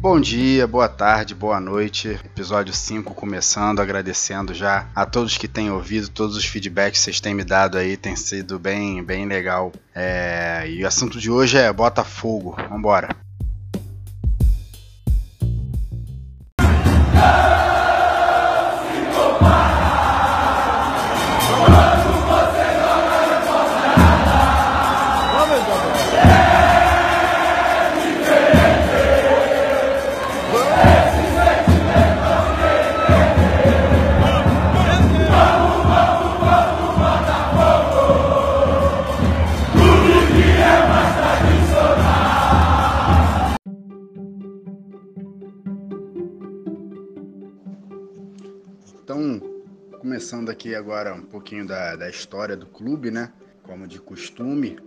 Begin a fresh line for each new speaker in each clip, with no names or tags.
Bom dia, boa tarde, boa noite. Episódio 5 começando, agradecendo já a todos que têm ouvido, todos os feedbacks que vocês têm me dado aí, tem sido bem, bem legal. É... E o assunto de hoje é Botafogo. Vambora. Então, aqui agora um pouquinho da, da história do clube, né? Como de costume.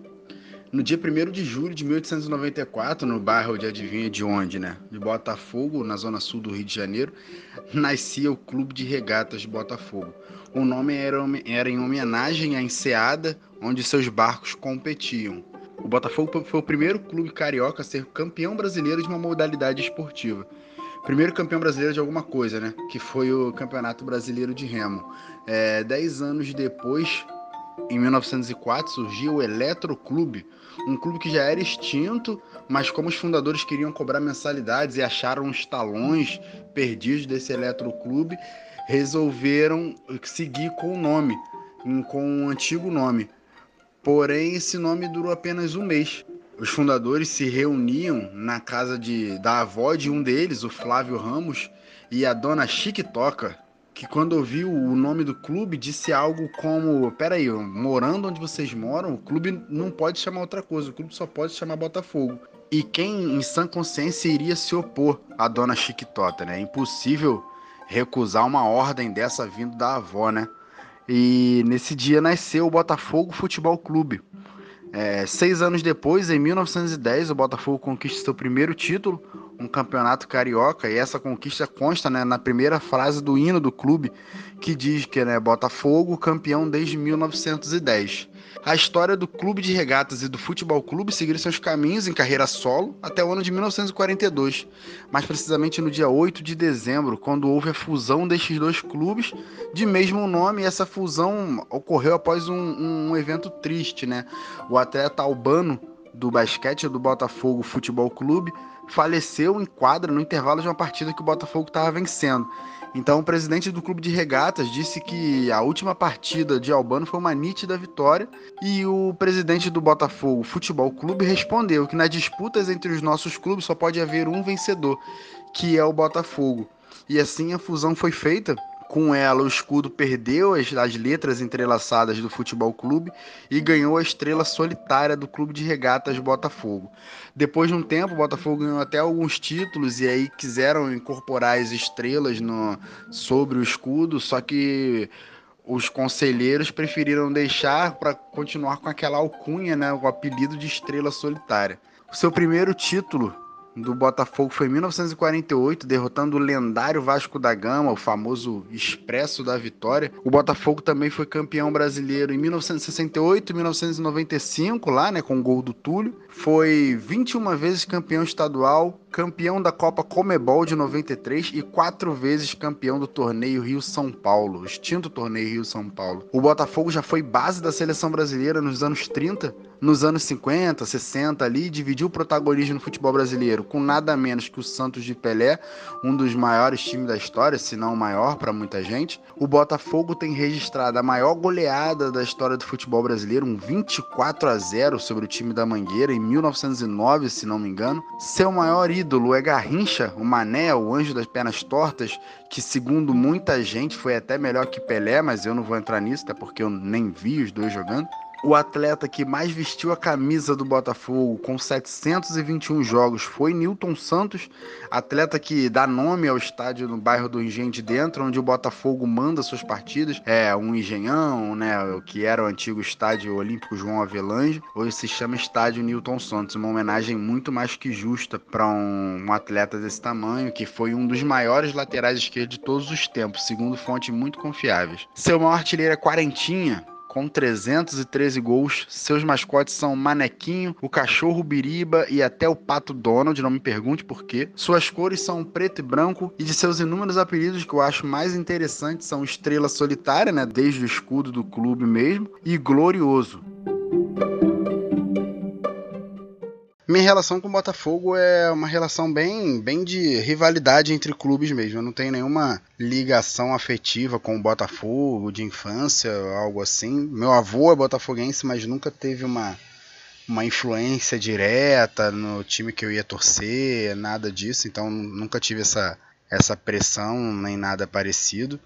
No dia 1 de julho de 1894, no bairro de adivinha de onde, né? De Botafogo, na zona sul do Rio de Janeiro, nascia o Clube de Regatas de Botafogo. O nome era, era em homenagem à enseada onde seus barcos competiam. O Botafogo foi o primeiro clube carioca a ser campeão brasileiro de uma modalidade esportiva primeiro campeão brasileiro de alguma coisa, né? Que foi o Campeonato Brasileiro de Remo. É, dez anos depois, em 1904, surgiu o Eletroclube, um clube que já era extinto, mas como os fundadores queriam cobrar mensalidades e acharam os talões perdidos desse Eletroclube, resolveram seguir com o nome, com o antigo nome. Porém, esse nome durou apenas um mês os fundadores se reuniam na casa de, da avó de um deles, o Flávio Ramos, e a dona Chiquitoca, que quando ouviu o nome do clube disse algo como: Peraí, morando onde vocês moram, o clube não pode chamar outra coisa, o clube só pode chamar Botafogo. E quem em sã consciência iria se opor à dona Chiquitota, né? É impossível recusar uma ordem dessa vindo da avó, né? E nesse dia nasceu o Botafogo Futebol Clube é, seis anos depois, em 1910, o Botafogo conquista seu primeiro título, um campeonato carioca, e essa conquista consta né, na primeira frase do hino do clube, que diz que é né, Botafogo campeão desde 1910. A história do clube de regatas e do futebol clube seguiram seus caminhos em carreira solo até o ano de 1942, mais precisamente no dia 8 de dezembro, quando houve a fusão destes dois clubes de mesmo nome, essa fusão ocorreu após um, um evento triste, né? O atleta Albano do basquete do Botafogo Futebol Clube faleceu em quadra no intervalo de uma partida que o Botafogo estava vencendo. Então, o presidente do clube de regatas disse que a última partida de Albano foi uma nítida vitória e o presidente do Botafogo Futebol Clube respondeu que nas disputas entre os nossos clubes só pode haver um vencedor, que é o Botafogo. E assim a fusão foi feita com ela, o escudo perdeu as, as, letras entrelaçadas do Futebol Clube e ganhou a estrela solitária do Clube de Regatas Botafogo. Depois de um tempo, o Botafogo ganhou até alguns títulos e aí quiseram incorporar as estrelas no, sobre o escudo, só que os conselheiros preferiram deixar para continuar com aquela alcunha, né, o apelido de estrela solitária. O seu primeiro título do Botafogo foi em 1948, derrotando o lendário Vasco da Gama, o famoso Expresso da Vitória. O Botafogo também foi campeão brasileiro em 1968 e 1995, lá, né, com o gol do Túlio. Foi 21 vezes campeão estadual, campeão da Copa Comebol de 93 e quatro vezes campeão do torneio Rio-São Paulo, extinto torneio Rio-São Paulo. O Botafogo já foi base da seleção brasileira nos anos 30, nos anos 50, 60 ali, dividiu o protagonismo no futebol brasileiro com nada menos que o Santos de Pelé, um dos maiores times da história, se não o maior para muita gente. O Botafogo tem registrado a maior goleada da história do futebol brasileiro, um 24 a 0 sobre o time da Mangueira em 1909, se não me engano. Seu maior ídolo ídolo é Garrincha, o Mané, o anjo das pernas tortas, que segundo muita gente foi até melhor que Pelé, mas eu não vou entrar nisso, até porque eu nem vi os dois jogando o atleta que mais vestiu a camisa do Botafogo com 721 jogos foi Newton Santos, atleta que dá nome ao estádio no bairro do Engenho de Dentro, onde o Botafogo manda suas partidas. É um engenhão, né, que era o antigo estádio Olímpico João Avelange, hoje se chama Estádio Newton Santos, uma homenagem muito mais que justa para um, um atleta desse tamanho, que foi um dos maiores laterais esquerdos de todos os tempos, segundo fontes muito confiáveis. Seu maior artilheiro é Quarentinha, com 313 gols. Seus mascotes são Manequinho, o cachorro Biriba e até o pato Donald, não me pergunte por quê. Suas cores são preto e branco e de seus inúmeros apelidos que eu acho mais interessantes são Estrela Solitária, né, desde o escudo do clube mesmo, e Glorioso. Minha relação com o Botafogo é uma relação bem, bem de rivalidade entre clubes mesmo. Eu não tenho nenhuma ligação afetiva com o Botafogo de infância, algo assim. Meu avô é botafoguense, mas nunca teve uma, uma influência direta no time que eu ia torcer, nada disso. Então nunca tive essa, essa pressão nem nada parecido.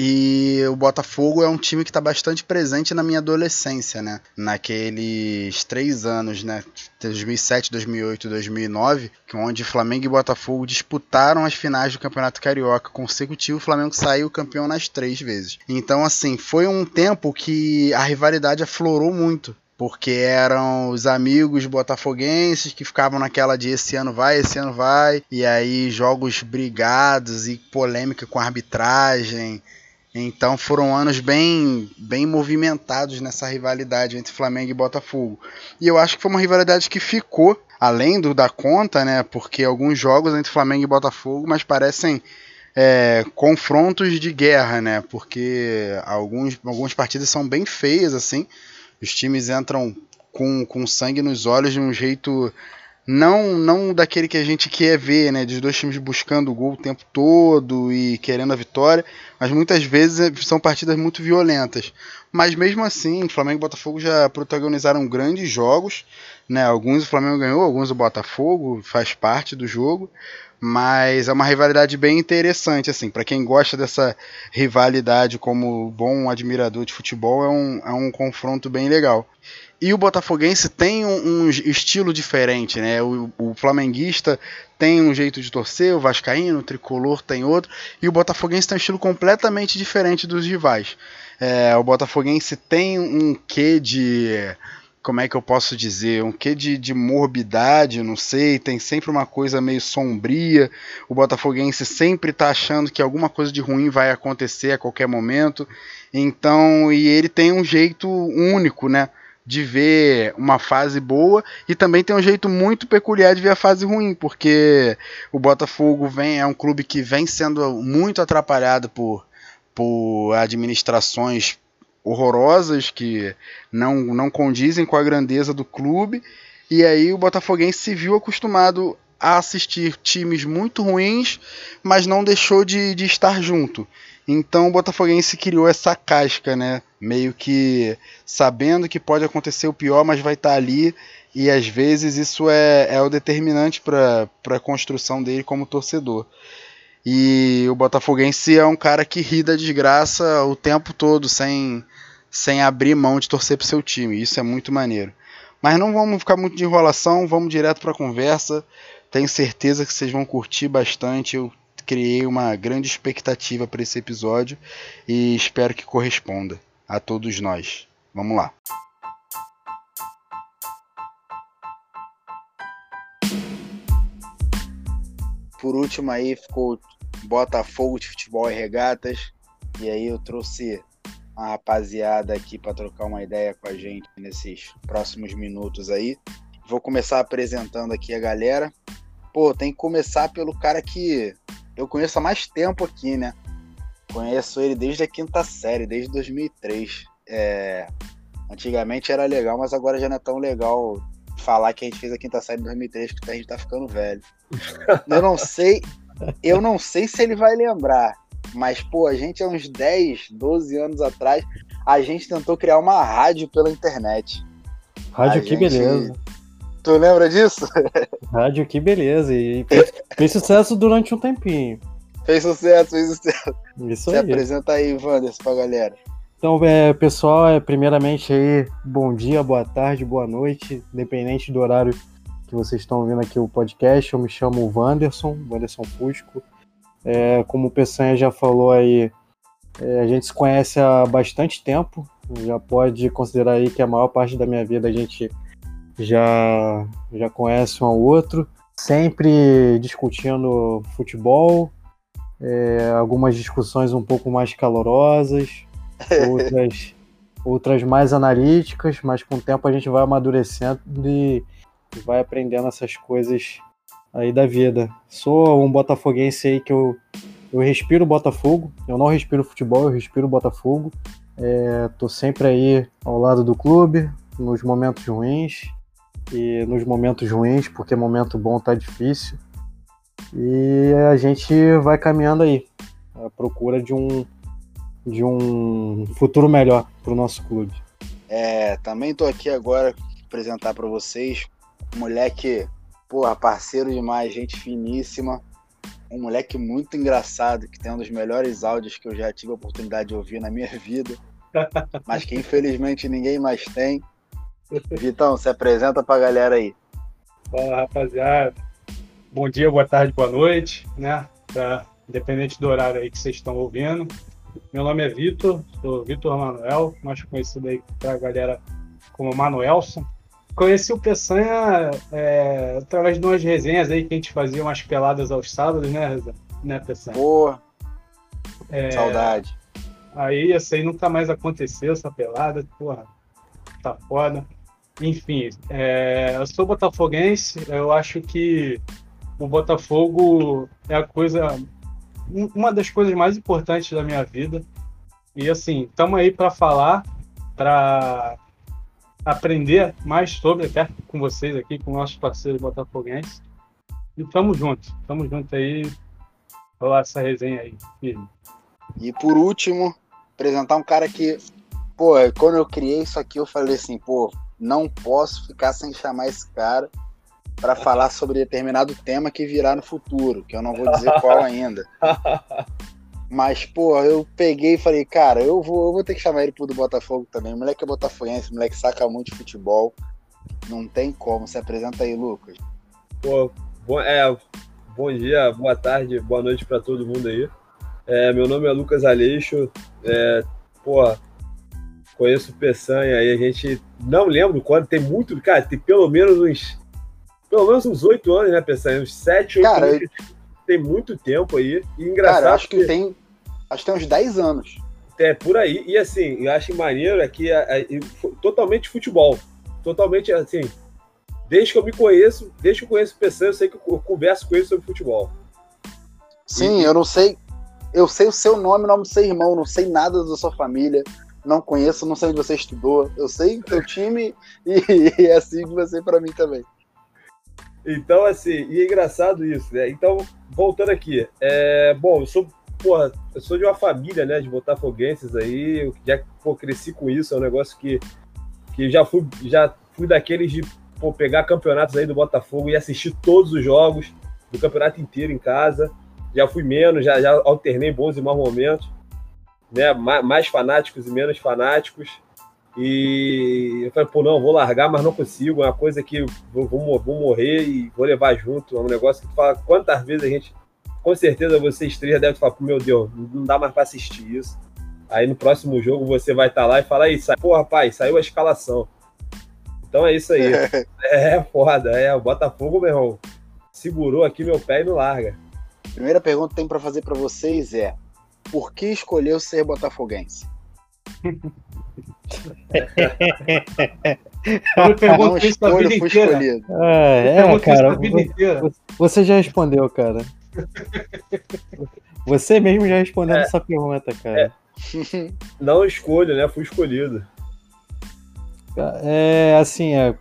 E o Botafogo é um time que está bastante presente na minha adolescência, né? Naqueles três anos, né? 2007, 2008, 2009, onde Flamengo e Botafogo disputaram as finais do Campeonato Carioca consecutivo, o Flamengo saiu campeão nas três vezes. Então, assim, foi um tempo que a rivalidade aflorou muito porque eram os amigos botafoguenses que ficavam naquela de esse ano vai, esse ano vai, e aí jogos brigados e polêmica com arbitragem. Então foram anos bem, bem movimentados nessa rivalidade entre Flamengo e Botafogo. E eu acho que foi uma rivalidade que ficou além do da conta, né? Porque alguns jogos entre Flamengo e Botafogo, mas parecem é, confrontos de guerra, né? Porque alguns, algumas partidas são bem feias, assim. Os times entram com, com sangue nos olhos de um jeito não não daquele que a gente quer ver, né, dos dois times buscando o gol o tempo todo e querendo a vitória, mas muitas vezes é, são partidas muito violentas. Mas mesmo assim, Flamengo e Botafogo já protagonizaram grandes jogos, né? Alguns o Flamengo ganhou, alguns o Botafogo, faz parte do jogo, mas é uma rivalidade bem interessante assim, para quem gosta dessa rivalidade como bom admirador de futebol, é um, é um confronto bem legal. E o botafoguense tem um, um estilo diferente, né? O, o, flamenguista tem um jeito de torcer, o vascaíno, o tricolor tem outro, e o botafoguense tem um estilo completamente diferente dos rivais. É, o botafoguense tem um quê de como é que eu posso dizer, um quê de, de morbidade, não sei, tem sempre uma coisa meio sombria, o botafoguense sempre está achando que alguma coisa de ruim vai acontecer a qualquer momento, então, e ele tem um jeito único, né, de ver uma fase boa e também tem um jeito muito peculiar de ver a fase ruim, porque o Botafogo vem é um clube que vem sendo muito atrapalhado por, por administrações horrorosas que não, não condizem com a grandeza do clube. E aí o Botafoguense se viu acostumado a assistir times muito ruins, mas não deixou de, de estar junto. Então o Botafoguense criou essa casca, né? Meio que sabendo que pode acontecer o pior, mas vai estar tá ali. E às vezes isso é, é o determinante para a construção dele como torcedor. E o Botafoguense é um cara que ri da desgraça o tempo todo, sem, sem abrir mão de torcer para seu time. Isso é muito maneiro. Mas não vamos ficar muito de enrolação, vamos direto para a conversa. Tenho certeza que vocês vão curtir bastante. Eu criei uma grande expectativa para esse episódio e espero que corresponda a todos nós. Vamos lá. Por último aí ficou Botafogo de Futebol e Regatas. E aí eu trouxe uma rapaziada aqui para trocar uma ideia com a gente nesses próximos minutos aí. Vou começar apresentando aqui a galera. Pô, tem que começar pelo cara que eu conheço há mais tempo aqui, né? Conheço ele desde a quinta série, desde 2003. É... Antigamente era legal, mas agora já não é tão legal falar que a gente fez a quinta série em 2003, que a gente tá ficando velho. Eu não sei, eu não sei se ele vai lembrar, mas pô, a gente há uns 10, 12 anos atrás, a gente tentou criar uma rádio pela internet.
Rádio a que gente... beleza.
Tu lembra disso?
Rádio, que beleza. E fez, fez sucesso durante um tempinho.
Fez sucesso, fez sucesso.
Isso
Se
aí.
apresenta aí, Wanderson, pra galera.
Então, é, pessoal, é, primeiramente aí, bom dia, boa tarde, boa noite, independente do horário que vocês estão ouvindo aqui o podcast. Eu me chamo Wanderson, Wanderson Fusco. É, como o Peçanha já falou aí, é, a gente se conhece há bastante tempo. Já pode considerar aí que a maior parte da minha vida a gente já, já conhece um ao outro, sempre discutindo futebol, é, algumas discussões um pouco mais calorosas, outras outras mais analíticas, mas com o tempo a gente vai amadurecendo e vai aprendendo essas coisas aí da vida. Sou um botafoguense aí que eu, eu respiro Botafogo, eu não respiro futebol, eu respiro Botafogo. É, tô sempre aí ao lado do clube, nos momentos ruins e nos momentos ruins, porque momento bom tá difícil. E a gente vai caminhando aí, à procura de um, de um futuro melhor para o nosso clube.
É, também tô aqui agora apresentar para vocês um moleque, porra, parceiro demais, gente finíssima, um moleque muito engraçado, que tem um dos melhores áudios que eu já tive a oportunidade de ouvir na minha vida, mas que infelizmente ninguém mais tem. Vitão, se apresenta pra galera aí.
Fala, rapaziada. Bom dia, boa tarde, boa noite, né? Pra, independente do horário aí que vocês estão ouvindo. Meu nome é Vitor, sou Vitor Manuel, mais conhecido aí pra galera como Manuelson. Conheci o Peçanha é, através de umas resenhas aí que a gente fazia umas peladas aos sábados, né, né Peçanha?
Porra, é, saudade.
Aí essa aí nunca mais aconteceu, essa pelada, porra, tá foda. Enfim, é, eu sou botafoguense, eu acho que o Botafogo é a coisa, uma das coisas mais importantes da minha vida. E assim, estamos aí para falar, para aprender mais sobre, até com vocês aqui, com nossos parceiros botafoguenses. E tamo junto, tamo junto aí, rolar essa resenha aí. Firme.
E por último, apresentar um cara que, pô, quando eu criei isso aqui, eu falei assim, pô, não posso ficar sem chamar esse cara para falar sobre determinado tema que virá no futuro, que eu não vou dizer qual ainda. Mas, pô, eu peguei e falei, cara, eu vou, eu vou ter que chamar ele pro do Botafogo também. O moleque é botafoguense, moleque saca muito de futebol. Não tem como. Se apresenta aí, Lucas.
Pô, bom, é, bom dia, boa tarde, boa noite para todo mundo aí. É, meu nome é Lucas Aleixo. É, pô, conheço o Peçanha aí, a gente não lembro quando, tem muito, cara, tem pelo menos uns pelo menos uns oito anos, né, Peçanha? Uns sete, oito anos. Tem muito tempo aí. E engraçado. Cara,
acho que, que tem. Acho que tem uns 10 anos.
É, por aí. E assim, eu acho maneiro é que é, é, totalmente futebol. Totalmente assim. Desde que eu me conheço, desde que eu conheço o Peçanha, eu sei que eu converso com ele sobre futebol.
Sim, e... eu não sei. Eu sei o seu nome, o nome do seu irmão, não sei nada da sua família não conheço, não sei onde você estudou. Eu sei o teu time e, e é assim que você para mim também.
Então, assim, e é engraçado isso, né? Então, voltando aqui, é, bom, eu sou, porra, eu sou de uma família, né, de botafoguenses aí, eu já pô, cresci com isso, é um negócio que, que já fui, já fui daqueles de pô, pegar campeonatos aí do Botafogo e assistir todos os jogos do campeonato inteiro em casa. Já fui menos, já, já alternei bons e maus momentos, né, mais fanáticos e menos fanáticos. E eu falei, pô, não, vou largar, mas não consigo. É uma coisa que vou, vou, vou morrer e vou levar junto. É um negócio que tu fala quantas vezes a gente. Com certeza vocês três devem falar, meu Deus, não dá mais pra assistir isso. Aí no próximo jogo você vai estar tá lá e fala, aí, sai, pô, rapaz, saiu a escalação. Então é isso aí. é foda, é. O Botafogo, meu irmão, segurou aqui meu pé e não larga.
Primeira pergunta que tem para fazer para vocês é: por que escolheu ser botafoguense?
Eu pergunto isso a vida inteira. É, é cara. Você já respondeu, cara. Você mesmo já respondeu é, essa pergunta, cara.
É. Não escolho, né? Fui escolhido.
É, assim, é,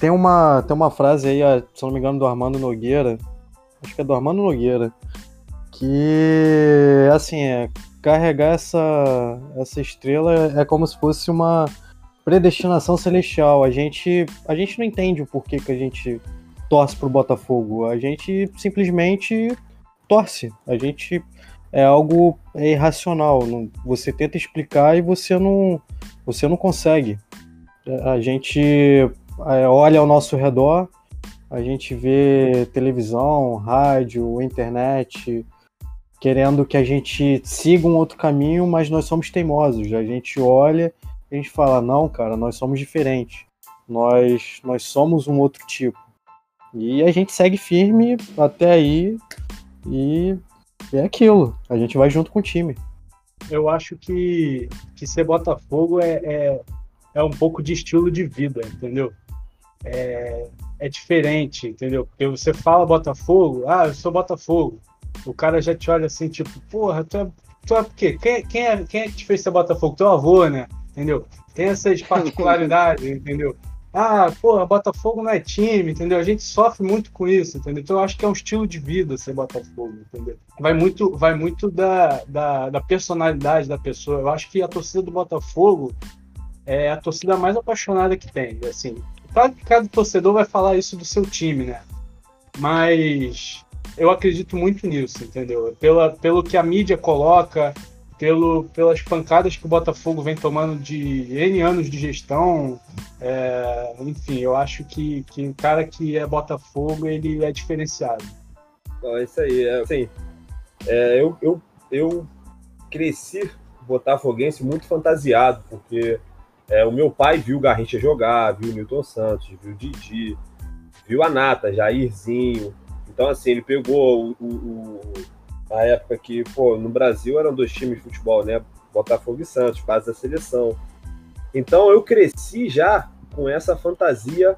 tem, uma, tem uma frase aí, se não me engano, do Armando Nogueira. Acho que é do Armando Nogueira. Que, assim, é, carregar essa, essa estrela é como se fosse uma predestinação celestial. A gente, a gente não entende o porquê que a gente torce pro Botafogo. A gente simplesmente torce. A gente é algo irracional. Você tenta explicar e você não, você não consegue. A gente é, olha ao nosso redor, a gente vê televisão, rádio, internet, querendo que a gente siga um outro caminho, mas nós somos teimosos. A gente olha e a gente fala: não, cara, nós somos diferentes. Nós, nós somos um outro tipo. E a gente segue firme até aí e é aquilo. A gente vai junto com o time.
eu acho que, que ser Botafogo é, é, é um pouco de estilo de vida, entendeu? É, é diferente, entendeu? Porque você fala Botafogo, ah, eu sou Botafogo. O cara já te olha assim, tipo, porra, tu é, tu é o quê? Quem, quem, é, quem é que te fez ser Botafogo? Teu avô, né? Entendeu? Tem essas particularidades, entendeu? Ah, porra, Botafogo não é time, entendeu? A gente sofre muito com isso, entendeu? Então eu acho que é um estilo de vida ser Botafogo, entendeu? Vai muito, vai muito da, da, da personalidade da pessoa. Eu acho que a torcida do Botafogo é a torcida mais apaixonada que tem, assim. Claro que cada torcedor vai falar isso do seu time, né? Mas eu acredito muito nisso, entendeu? Pela, pelo que a mídia coloca, pelo, pelas pancadas que o Botafogo vem tomando de N anos de gestão. É, enfim, eu acho que, que o cara que é Botafogo, ele é diferenciado.
é isso aí. É, assim, é, eu, eu, eu cresci botafoguense muito fantasiado, porque é, o meu pai viu o Garrincha jogar, viu o Newton Santos, viu o Didi, viu a Nata, Jairzinho. Então, assim, ele pegou o, o, a época que, pô, no Brasil eram dois times de futebol, né? Botafogo e Santos, base da seleção. Então eu cresci já com essa fantasia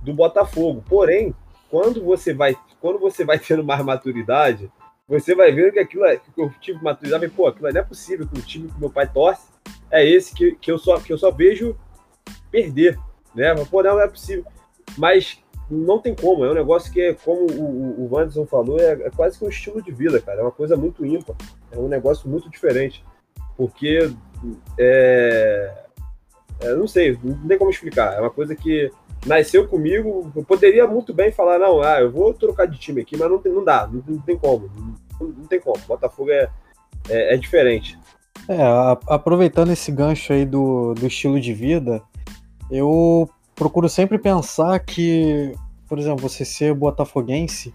do Botafogo. Porém, quando você vai, quando você vai tendo mais maturidade, você vai ver que aquilo é, que eu tive maturidade, pô, aquilo não é possível que o time que meu pai torce é esse que, que, eu, só, que eu só vejo perder, né? Mas, pô, não é possível. Mas não tem como, é um negócio que, é, como o, o Wanderson falou, é, é, quase que um estilo de vida, cara. É uma coisa muito ímpar, é um negócio muito diferente. Porque é, é, não sei, não tem como explicar. É uma coisa que nasceu comigo. Eu poderia muito bem falar, não, ah, eu vou trocar de time aqui, mas não, tem, não dá, não, não tem como. Não, não, tem como. Botafogo é, é, é diferente.
É, a, aproveitando esse gancho aí do, do estilo de vida, eu procuro sempre pensar que, por exemplo, você ser botafoguense,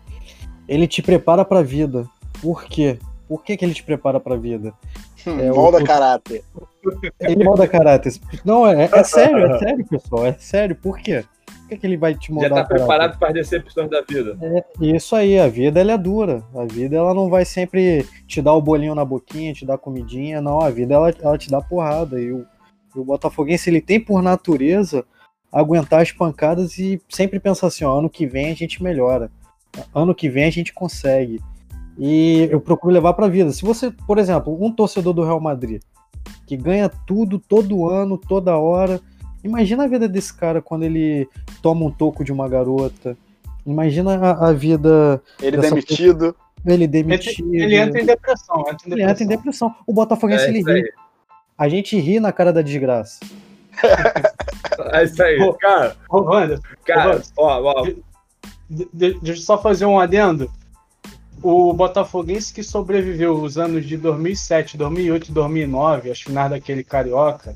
ele te prepara para a vida. Por quê? Por que, que ele te prepara para a vida?
Hum, é, molda o, caráter.
Ele molda caráter. Não, é, é sério, é sério, pessoal. É sério. Por quê? Que, que ele vai te moldar?
Já tá preparado para as decepções da vida.
É, isso aí, a vida ela é dura. A vida ela não vai sempre te dar o bolinho na boquinha, te dar comidinha. Não, a vida ela, ela te dá porrada. E o, o Botafoguense ele tem por natureza aguentar as pancadas e sempre pensar assim, ó, ano que vem a gente melhora. Ano que vem a gente consegue. E eu procuro levar para a vida. Se você, por exemplo, um torcedor do Real Madrid que ganha tudo todo ano, toda hora, imagina a vida desse cara quando ele toma um toco de uma garota. Imagina a, a vida.
Ele demitido.
Pessoa, ele demitido.
Ele, ele entra em depressão. Entra em
depressão. Ele entra em depressão. O Botafoguense é, ele ri. A gente ri na cara da desgraça.
É isso aí, cara.
Ô, Wander,
cara, ó, ó.
De, de, deixa eu só fazer um adendo. O Botafoguense que sobreviveu os anos de 2007, 2008 e 2009, as finais daquele carioca,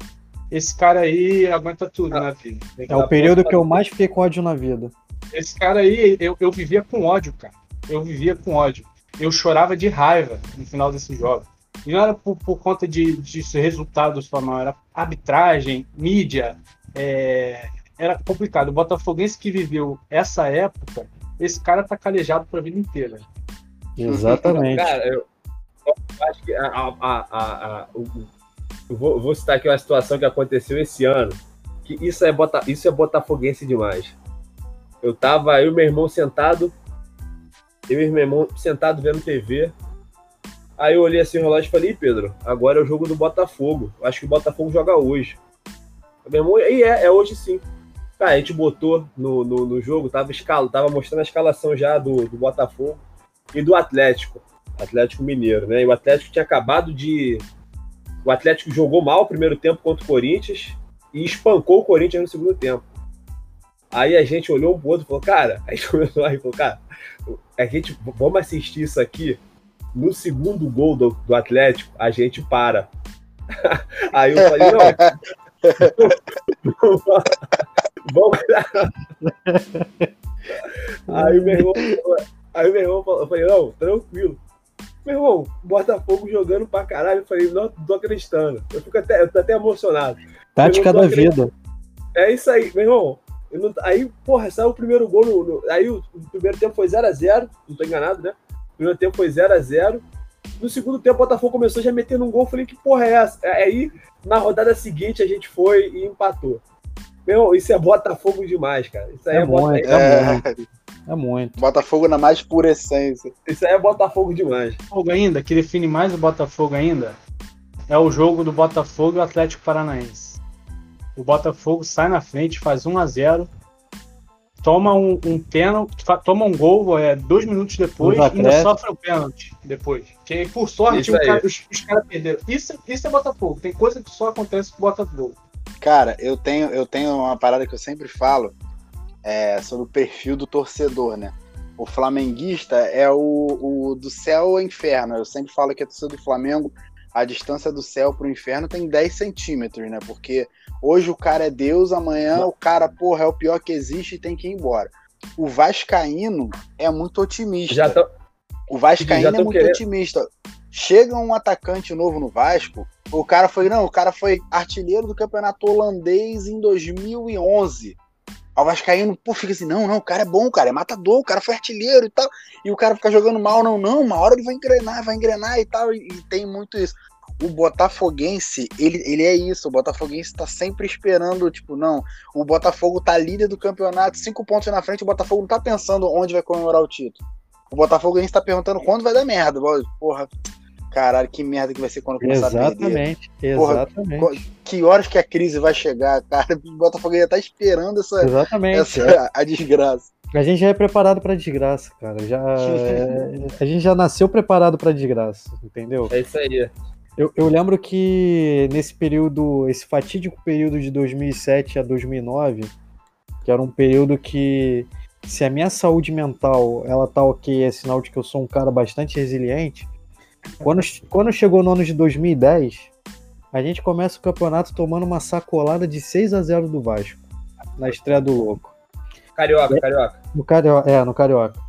esse cara aí aguenta tudo ah, na vida.
É o período que eu mais fiquei com ódio na vida.
Esse cara aí, eu, eu vivia com ódio, cara. Eu vivia com ódio. Eu chorava de raiva no final desse jogo. E não era por, por conta de, de resultados só, não. Era arbitragem, mídia. É, era complicado. O Botafoguense que viveu essa época, esse cara tá calejado pra vida inteira.
Exatamente.
cara, eu, eu, acho que a, a, a, eu vou, vou, citar aqui uma situação que aconteceu esse ano. Que isso é, bota, isso é botafoguense demais. Eu tava, eu meu irmão sentado, eu e meu irmão sentado vendo TV, Aí eu olhei assim o relógio e falei, Pedro, agora é o jogo do Botafogo. Acho que o Botafogo joga hoje. Meu irmão, e é, é hoje sim. Cara, a gente botou no, no, no jogo, tava, escala, tava mostrando a escalação já do, do Botafogo e do Atlético. Atlético Mineiro, né? E o Atlético tinha acabado de. O Atlético jogou mal o primeiro tempo contra o Corinthians e espancou o Corinthians no segundo tempo. Aí a gente olhou um pro outro e falou, cara, a gente começou a falou, cara, a gente, vamos assistir isso aqui no segundo gol do, do Atlético, a gente para. Aí eu falei, não. Vamos. aí meu irmão, aí meu irmão falou, eu falei, não, tranquilo. Meu irmão, Botafogo jogando pra caralho. Eu falei, não, tô acreditando. Eu fico até, eu tô até emocionado.
Tática da vida.
É isso aí, meu irmão. Não, aí, porra, saiu o primeiro gol. No, no, aí o, o, primeiro tempo foi 0x0, não tô enganado, né? primeiro tempo foi 0 a 0 No segundo tempo, o Botafogo começou já metendo um gol. Falei, que porra é essa? Aí, na rodada seguinte, a gente foi e empatou. Meu, isso é Botafogo demais, cara. Isso aí é,
é muito, é, muito. É muito.
Botafogo na mais pura essência.
Isso aí é Botafogo demais.
Botafogo ainda, que define mais o Botafogo ainda, é o jogo do Botafogo e o Atlético Paranaense. O Botafogo sai na frente, faz 1 a 0 toma um, um pênalti, toma um gol é, dois minutos depois e ainda sofre o um pênalti depois. Que, por sorte, cara, os, os caras perderam. Isso, isso é Botafogo. Tem coisa que só acontece com o Botafogo.
Cara, eu tenho, eu tenho uma parada que eu sempre falo é, sobre o perfil do torcedor, né? O flamenguista é o, o do céu ao inferno. Eu sempre falo que a torcida do Flamengo, a distância do céu pro inferno tem 10 centímetros, né? Porque hoje o cara é Deus, amanhã o cara, porra, é o pior que existe e tem que ir embora. O Vascaíno é muito otimista. Tô... O Vascaíno é muito querendo... otimista. Chega um atacante novo no Vasco, o cara foi, não, o cara foi artilheiro do campeonato holandês em 2011. O Vascaíno, pô, fica assim, não, não, o cara é bom, cara, é matador, o cara foi artilheiro e tal. E o cara fica jogando mal, não, não, uma hora ele vai engrenar, vai engrenar e tal. E, e tem muito isso. O Botafoguense, ele, ele é isso. O Botafoguense tá sempre esperando, tipo, não, o Botafogo tá líder do campeonato, cinco pontos na frente, o Botafogo não tá pensando onde vai comemorar o título. O Botafoguense tá perguntando quando vai dar merda. Porra, caralho, que merda que vai ser quando começar
exatamente,
a perder. Exatamente, Porra, Que horas que a crise vai chegar, cara? O Botafogo já tá esperando essa,
exatamente.
essa a desgraça.
A gente já é preparado para desgraça, cara. Já é, a gente já nasceu preparado para desgraça, entendeu?
É isso aí.
Eu, eu lembro que nesse período, esse fatídico período de 2007 a 2009, que era um período que se a minha saúde mental ela tá ok, é sinal de que eu sou um cara bastante resiliente. Quando, quando chegou no ano de 2010, a gente começa o campeonato tomando uma sacolada de 6 a 0 do Vasco, na estreia do Louco.
Carioca, Carioca.
No Carioca, é, no Carioca.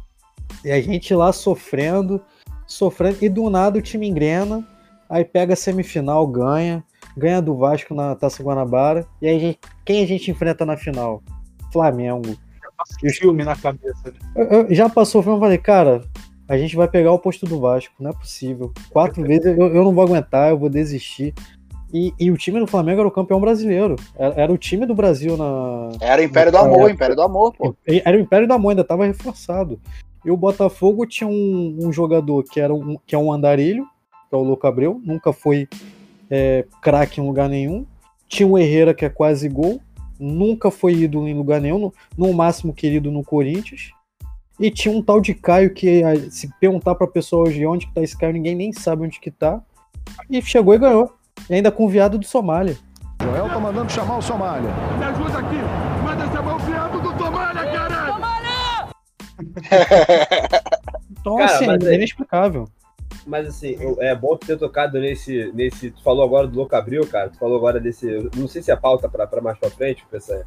E a gente lá sofrendo, sofrendo, e do nada o time engrena, aí pega a semifinal, ganha, ganha do Vasco na Taça Guanabara, e aí gente, quem a gente enfrenta na final? Flamengo.
Já filme na cabeça.
Eu, eu, já passou o filme, eu falei, cara, a gente vai pegar o posto do Vasco, não é possível. Quatro vezes eu, eu não vou aguentar, eu vou desistir. E, e, o time do Flamengo era o campeão brasileiro. Era, era, o time do Brasil na.
Era o Império do Amor, Império do Amor, pô.
Era o Império do Amor, ainda tava reforçado. E o Botafogo tinha um, um jogador que, era um, que é um andarilho, que é o Louco Abreu, nunca foi é, craque em lugar nenhum. Tinha o Herrera, que é quase gol, nunca foi ídolo em lugar nenhum, no, no máximo querido no Corinthians. E tinha um tal de Caio que se perguntar pra pessoa hoje onde que tá esse Caio, ninguém nem sabe onde que tá. E chegou e ganhou. E ainda com o viado do Somália.
Joel tá mandando chamar o Somália. Me ajuda aqui. Manda chamar o viado do Somália, caralho. Somália!
então, Cara, assim, é inexplicável.
Mas assim, é bom ter tocado nesse. nesse tu falou agora do Louco Abril, cara. Tu falou agora desse. Não sei se é pauta pra, pra mais pra frente, pensar.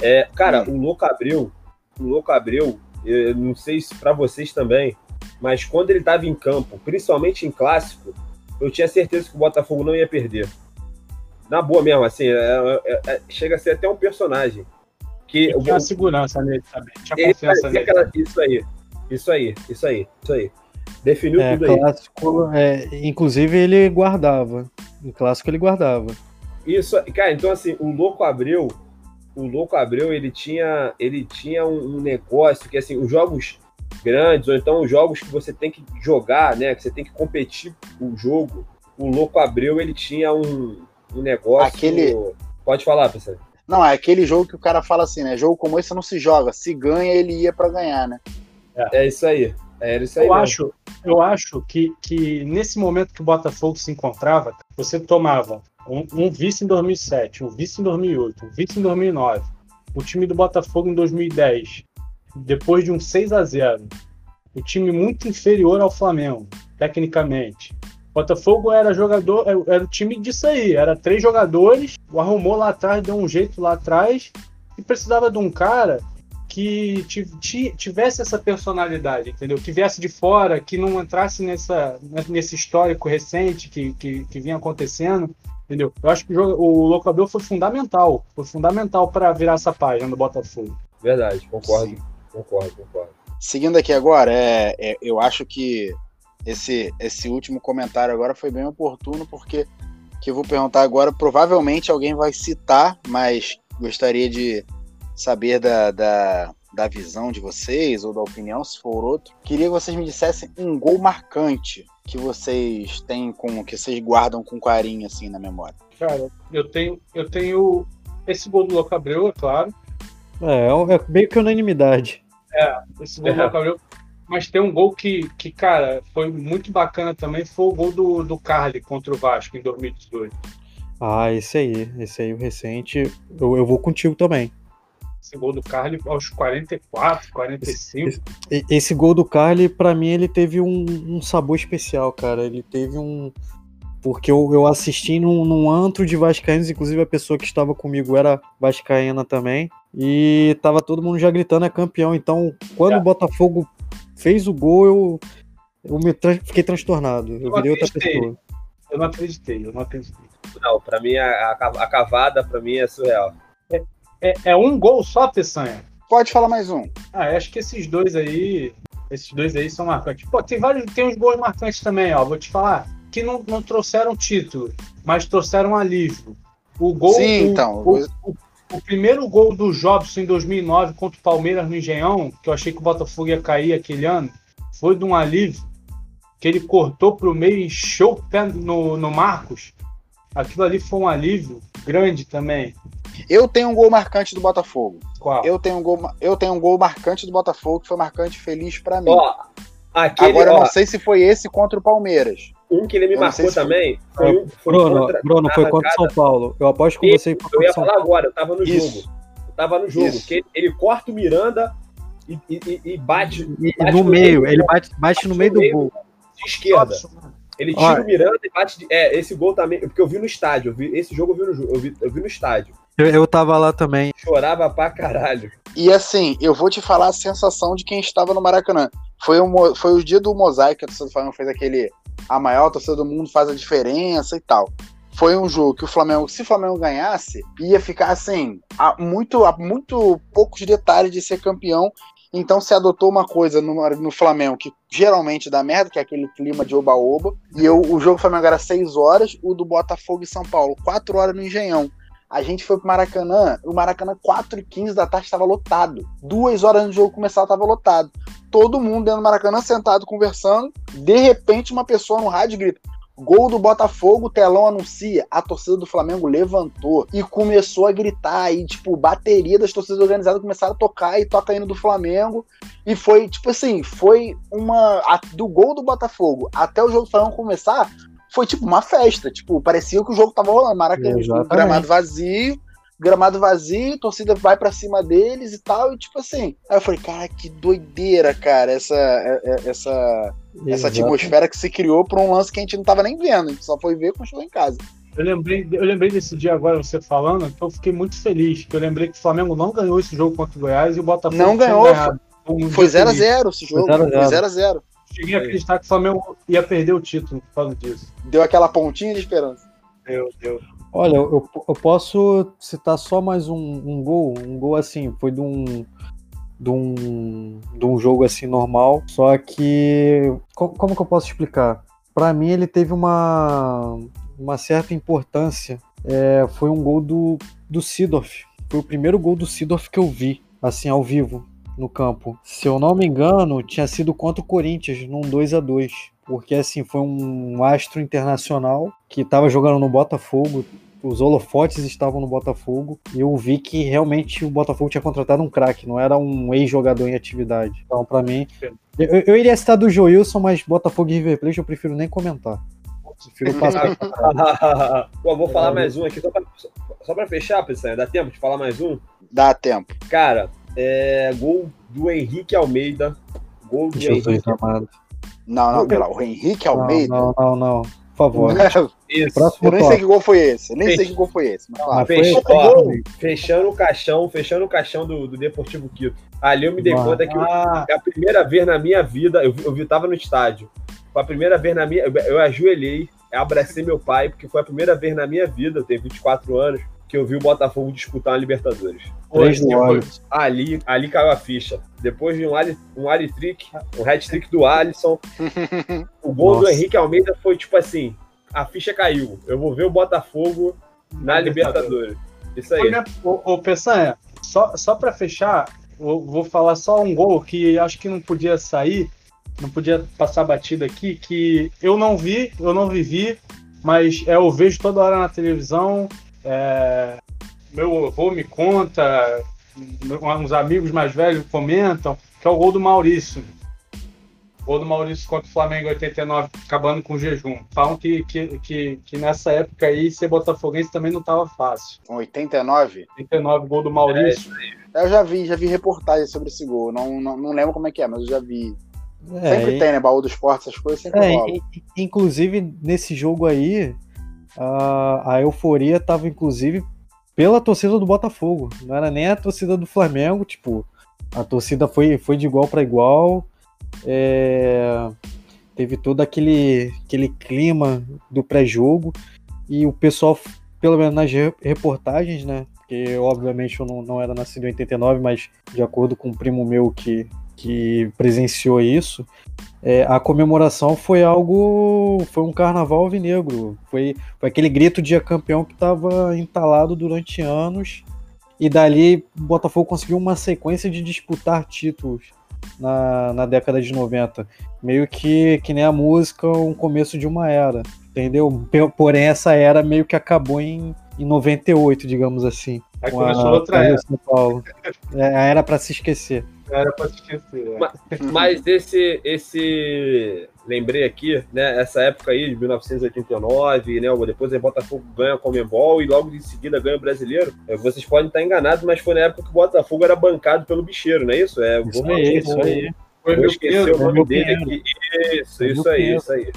É, cara, hum. o Louco Abril. O Louco Abril, eu não sei se para vocês também, mas quando ele estava em campo, principalmente em clássico, eu tinha certeza que o Botafogo não ia perder. Na boa mesmo, assim, é, é, é, chega a ser até um personagem. Que
tinha a segurança nele também, tinha confiança nele.
Aquela, isso aí, isso aí, isso aí, isso aí. Definiu
é,
tudo
clássico, aí. É, inclusive ele guardava. Em clássico ele guardava.
Isso, cara, então assim, o Louco Abreu, o Louco Abreu, ele tinha, ele tinha um, negócio que, assim, os jogos grandes, ou então os jogos que você tem que jogar, né, que você tem que competir o jogo, o Louco Abreu, ele tinha um, um negócio...
Aquele...
Pode falar, pessoal.
Não, é aquele jogo que o cara fala assim, né, jogo como esse não se joga, se ganha, ele ia para ganhar, né?
É. é isso aí. É isso aí
eu acho, eu acho que, que nesse momento que o Botafogo se encontrava, você tomava um, um, vice em 2007, um vice em 2008, um vice em 2009, o time do Botafogo em 2010, depois de um 6 a 0 o time muito inferior ao Flamengo, tecnicamente. Botafogo era jogador, era o time disso aí, era três jogadores, o arrumou lá atrás, deu um jeito lá atrás e precisava de um cara que tivesse essa personalidade, entendeu? Que viesse de fora, que não entrasse nessa, nesse histórico recente que, que, que vinha acontecendo, entendeu? Eu acho que o, o Louco foi fundamental, foi fundamental para virar essa página do Botafogo.
Verdade, concordo, Sim. concordo, concordo.
Seguindo aqui agora, é, é, eu acho que esse, esse último comentário agora foi bem oportuno, porque que eu vou perguntar agora, provavelmente alguém vai citar, mas gostaria de saber da, da, da visão de vocês ou da opinião, se for outro. Queria que vocês me dissessem um gol marcante que vocês têm com que vocês guardam com carinho assim na memória.
Cara, eu tenho eu tenho esse gol do Louco Abreu, é claro.
É, é meio que unanimidade.
É, esse gol é. do Louco Abreu. Mas tem um gol que, que, cara, foi muito bacana também, foi o gol do, do Carly contra o Vasco em 2018.
Ah, esse aí, esse aí, o recente, eu, eu vou contigo também.
Esse gol do Carly aos 44, 45.
Esse, esse, esse gol do Carly, para mim, ele teve um, um, sabor especial, cara. Ele teve um. Porque eu, eu assisti num, num antro de Vascaínos, inclusive a pessoa que estava comigo era Vascaína também. E tava todo mundo já gritando é campeão. Então, quando é. o Botafogo fez o gol, eu, eu me tra fiquei transtornado. Eu, eu virei outra pessoa.
Eu não acreditei, eu não acreditei.
Não, pra mim a, a, a cavada pra mim é surreal.
É, é um gol só, Peçanha?
Pode falar mais um.
Ah, acho que esses dois aí. Esses dois aí são marcantes. Pô, tem vários. Tem uns gols marcantes também, ó. Vou te falar. Que não, não trouxeram título, mas trouxeram alívio. O gol.
Sim, o, então.
O, o, o, primeiro gol do Jobson em 2009 contra o Palmeiras no Engenhão, que eu achei que o Botafogo ia cair aquele ano, foi de um alívio. Que ele cortou pro meio e encheu o pé no, no Marcos. Aquilo ali foi um alívio grande também.
Eu tenho um gol marcante do Botafogo.
Qual?
Eu tenho um gol, eu tenho um gol marcante do Botafogo que foi marcante feliz para mim.
Ó, aquele,
Agora ó, não sei se foi esse contra o Palmeiras.
Um que ele me eu marcou também
foi, foi, foi Bruno, contra, Bruno, foi contra o São Paulo. Eu aposto com e, você.
Eu ia falar agora, eu tava no Isso. jogo. Eu tava no jogo. Que ele, ele corta o Miranda e, e, e bate,
e, bate, no, meio. Ele bate, bate, bate no, meio do gol.
De esquerda. Ele tira Olha. o Miranda e bate. De, é, esse gol também. Porque eu vi no estádio. Eu vi, esse jogo eu vi no, eu vi, eu vi no estádio.
Eu, eu tava lá também.
Chorava pra caralho.
E assim, eu vou te falar a sensação de quem estava no Maracanã. Foi, um, foi o dia do mosaico que a torcida do Flamengo fez aquele. A maior torcida do mundo faz a diferença e tal. Foi um jogo que o Flamengo, se o Flamengo ganhasse, ia ficar assim, a muito, a muito poucos detalhes de ser campeão. Então se adotou uma coisa no, no Flamengo que geralmente dá merda, que é aquele clima de oba-oba. E eu, o jogo do Flamengo era 6 horas, o do Botafogo e São Paulo, 4 horas no Engenhão. A gente foi pro Maracanã, o Maracanã 4 e 15 da tarde estava lotado. Duas horas do jogo começar estava lotado. Todo mundo dentro do Maracanã sentado conversando. De repente, uma pessoa no rádio grita: Gol do Botafogo, o telão anuncia. A torcida do Flamengo levantou e começou a gritar. E, tipo, bateria das torcidas organizadas começaram a tocar e toca indo do Flamengo. E foi, tipo assim, foi uma. Do gol do Botafogo até o jogo do Flamengo começar, foi tipo uma festa. Tipo, parecia que o jogo tava rolando. Maracanã, tipo, gramado vazio, gramado vazio, torcida vai para cima deles e tal. E tipo assim. Aí eu falei, cara, que doideira, cara, essa, é, é, essa, essa atmosfera que se criou pra um lance que a gente não tava nem vendo. A gente só foi ver quando chegou em casa.
Eu lembrei, eu lembrei desse dia agora, você falando, então eu fiquei muito feliz, porque eu lembrei que o Flamengo não ganhou esse jogo contra o Goiás e o Botafogo
não ganhou. Foi 0x0 esse jogo. Foi 0x0
cheguei a acreditar que o Flamengo ia perder o título por causa disso.
Deu aquela pontinha de esperança.
Deu, deu.
Olha, eu, eu posso citar só mais um, um gol. Um gol assim, foi de um, de um, de um jogo assim normal. Só que. Como, como que eu posso explicar? Para mim, ele teve uma, uma certa importância. É, foi um gol do, do Sidorf. Foi o primeiro gol do Sidorf que eu vi, assim, ao vivo no campo. Se eu não me engano, tinha sido contra o Corinthians, num 2 a 2 Porque, assim, foi um astro internacional que estava jogando no Botafogo. Os holofotes estavam no Botafogo. E eu vi que realmente o Botafogo tinha contratado um craque, não era um ex-jogador em atividade. Então, para mim. Eu, eu, iria citar do Joilson, mas Botafogo e River Plate eu prefiro nem comentar.
Prefiro passar. Pô, vou falar mais um aqui, só pra, só pra fechar, pessoal. Dá tempo de falar mais um?
Dá tempo.
Cara, é, gol do Henrique Almeida. Gol do Jesus Henrique.
Amado. Não, não, pela, o Henrique Almeida.
Não, não, não. Por favor.
eu nem sei que gol foi esse. Nem sei que gol foi esse. Mas,
claro. Fech, ó, fechando o caixão, fechando o caixão do, do Deportivo Quito. Ali eu me dei conta que ah. é a primeira vez na minha vida, eu, eu, eu tava no estádio. Foi a primeira vez na minha. Eu, eu ajoelhei, eu abracei meu pai, porque foi a primeira vez na minha vida, eu tenho 24 anos que eu vi o Botafogo disputar uma Libertadores.
Três
Hoje,
gols.
Ali, ali caiu a ficha. Depois de um Ali, um Ali trick, um hat-trick do Alisson, o gol do
Nossa.
Henrique Almeida foi tipo assim: a ficha caiu. Eu vou ver o Botafogo na Libertadores. Isso aí.
Ô, ô Peçanha, só, só para fechar, eu vou falar só um gol que acho que não podia sair, não podia passar batida aqui, que eu não vi, eu não vivi, mas é, eu vejo toda hora na televisão. É, meu avô me conta, uns amigos mais velhos comentam, que é o gol do Maurício. O gol do Maurício contra o Flamengo em 89, acabando com o jejum. Falam que, que, que, que nessa época aí ser botafoguense também não estava fácil.
Com 89,
89, gol do Maurício.
eu já vi, já vi reportagem sobre esse gol. Não, não, não lembro como é que é, mas eu já vi.
É,
sempre
e-
tem, né? Baú do esporte, essas coisas sempre
É, e- inclusive nesse jogo aí, a, a euforia tava inclusive pela torcida do Botafogo. Não era nem a torcida do Flamengo, tipo, a torcida foi, foi de igual para igual. é, teve todo aquele, aquele clima do pré-jogo e o pessoal, pelo menos nas re- reportagens, né? Porque obviamente eu não, não era nascido em 89, mas de acordo com um primo meu que, que presenciou isso, é, a comemoração foi algo. Foi um carnaval alvinegro. Foi, foi aquele grito de campeão que estava entalado durante anos. E dali o Botafogo conseguiu uma sequência de disputar títulos na, na década de 90. Meio que, que nem a música, um começo de uma era. Entendeu? Porém, essa era meio que acabou em, em 98, digamos assim.
Aí
com a-
começou outra era.
São Paulo. É, a era para se esquecer.
Era pra esquecer. é.
Mas- Mas esse, esse. Lembrei aqui, né? Essa época aí de 1989, né? Depois o Botafogo ganha a Comembol e logo em seguida ganha o brasileiro. É, Vocês podem estar enganados, mas foi na época que o Botafogo era bancado pelo bicheiro, não é isso? É,
Isso
vou,
aí, isso aí.
Foi
vou esquecer o nome dele aqui. Isso,
Meu
isso aí, isso aí.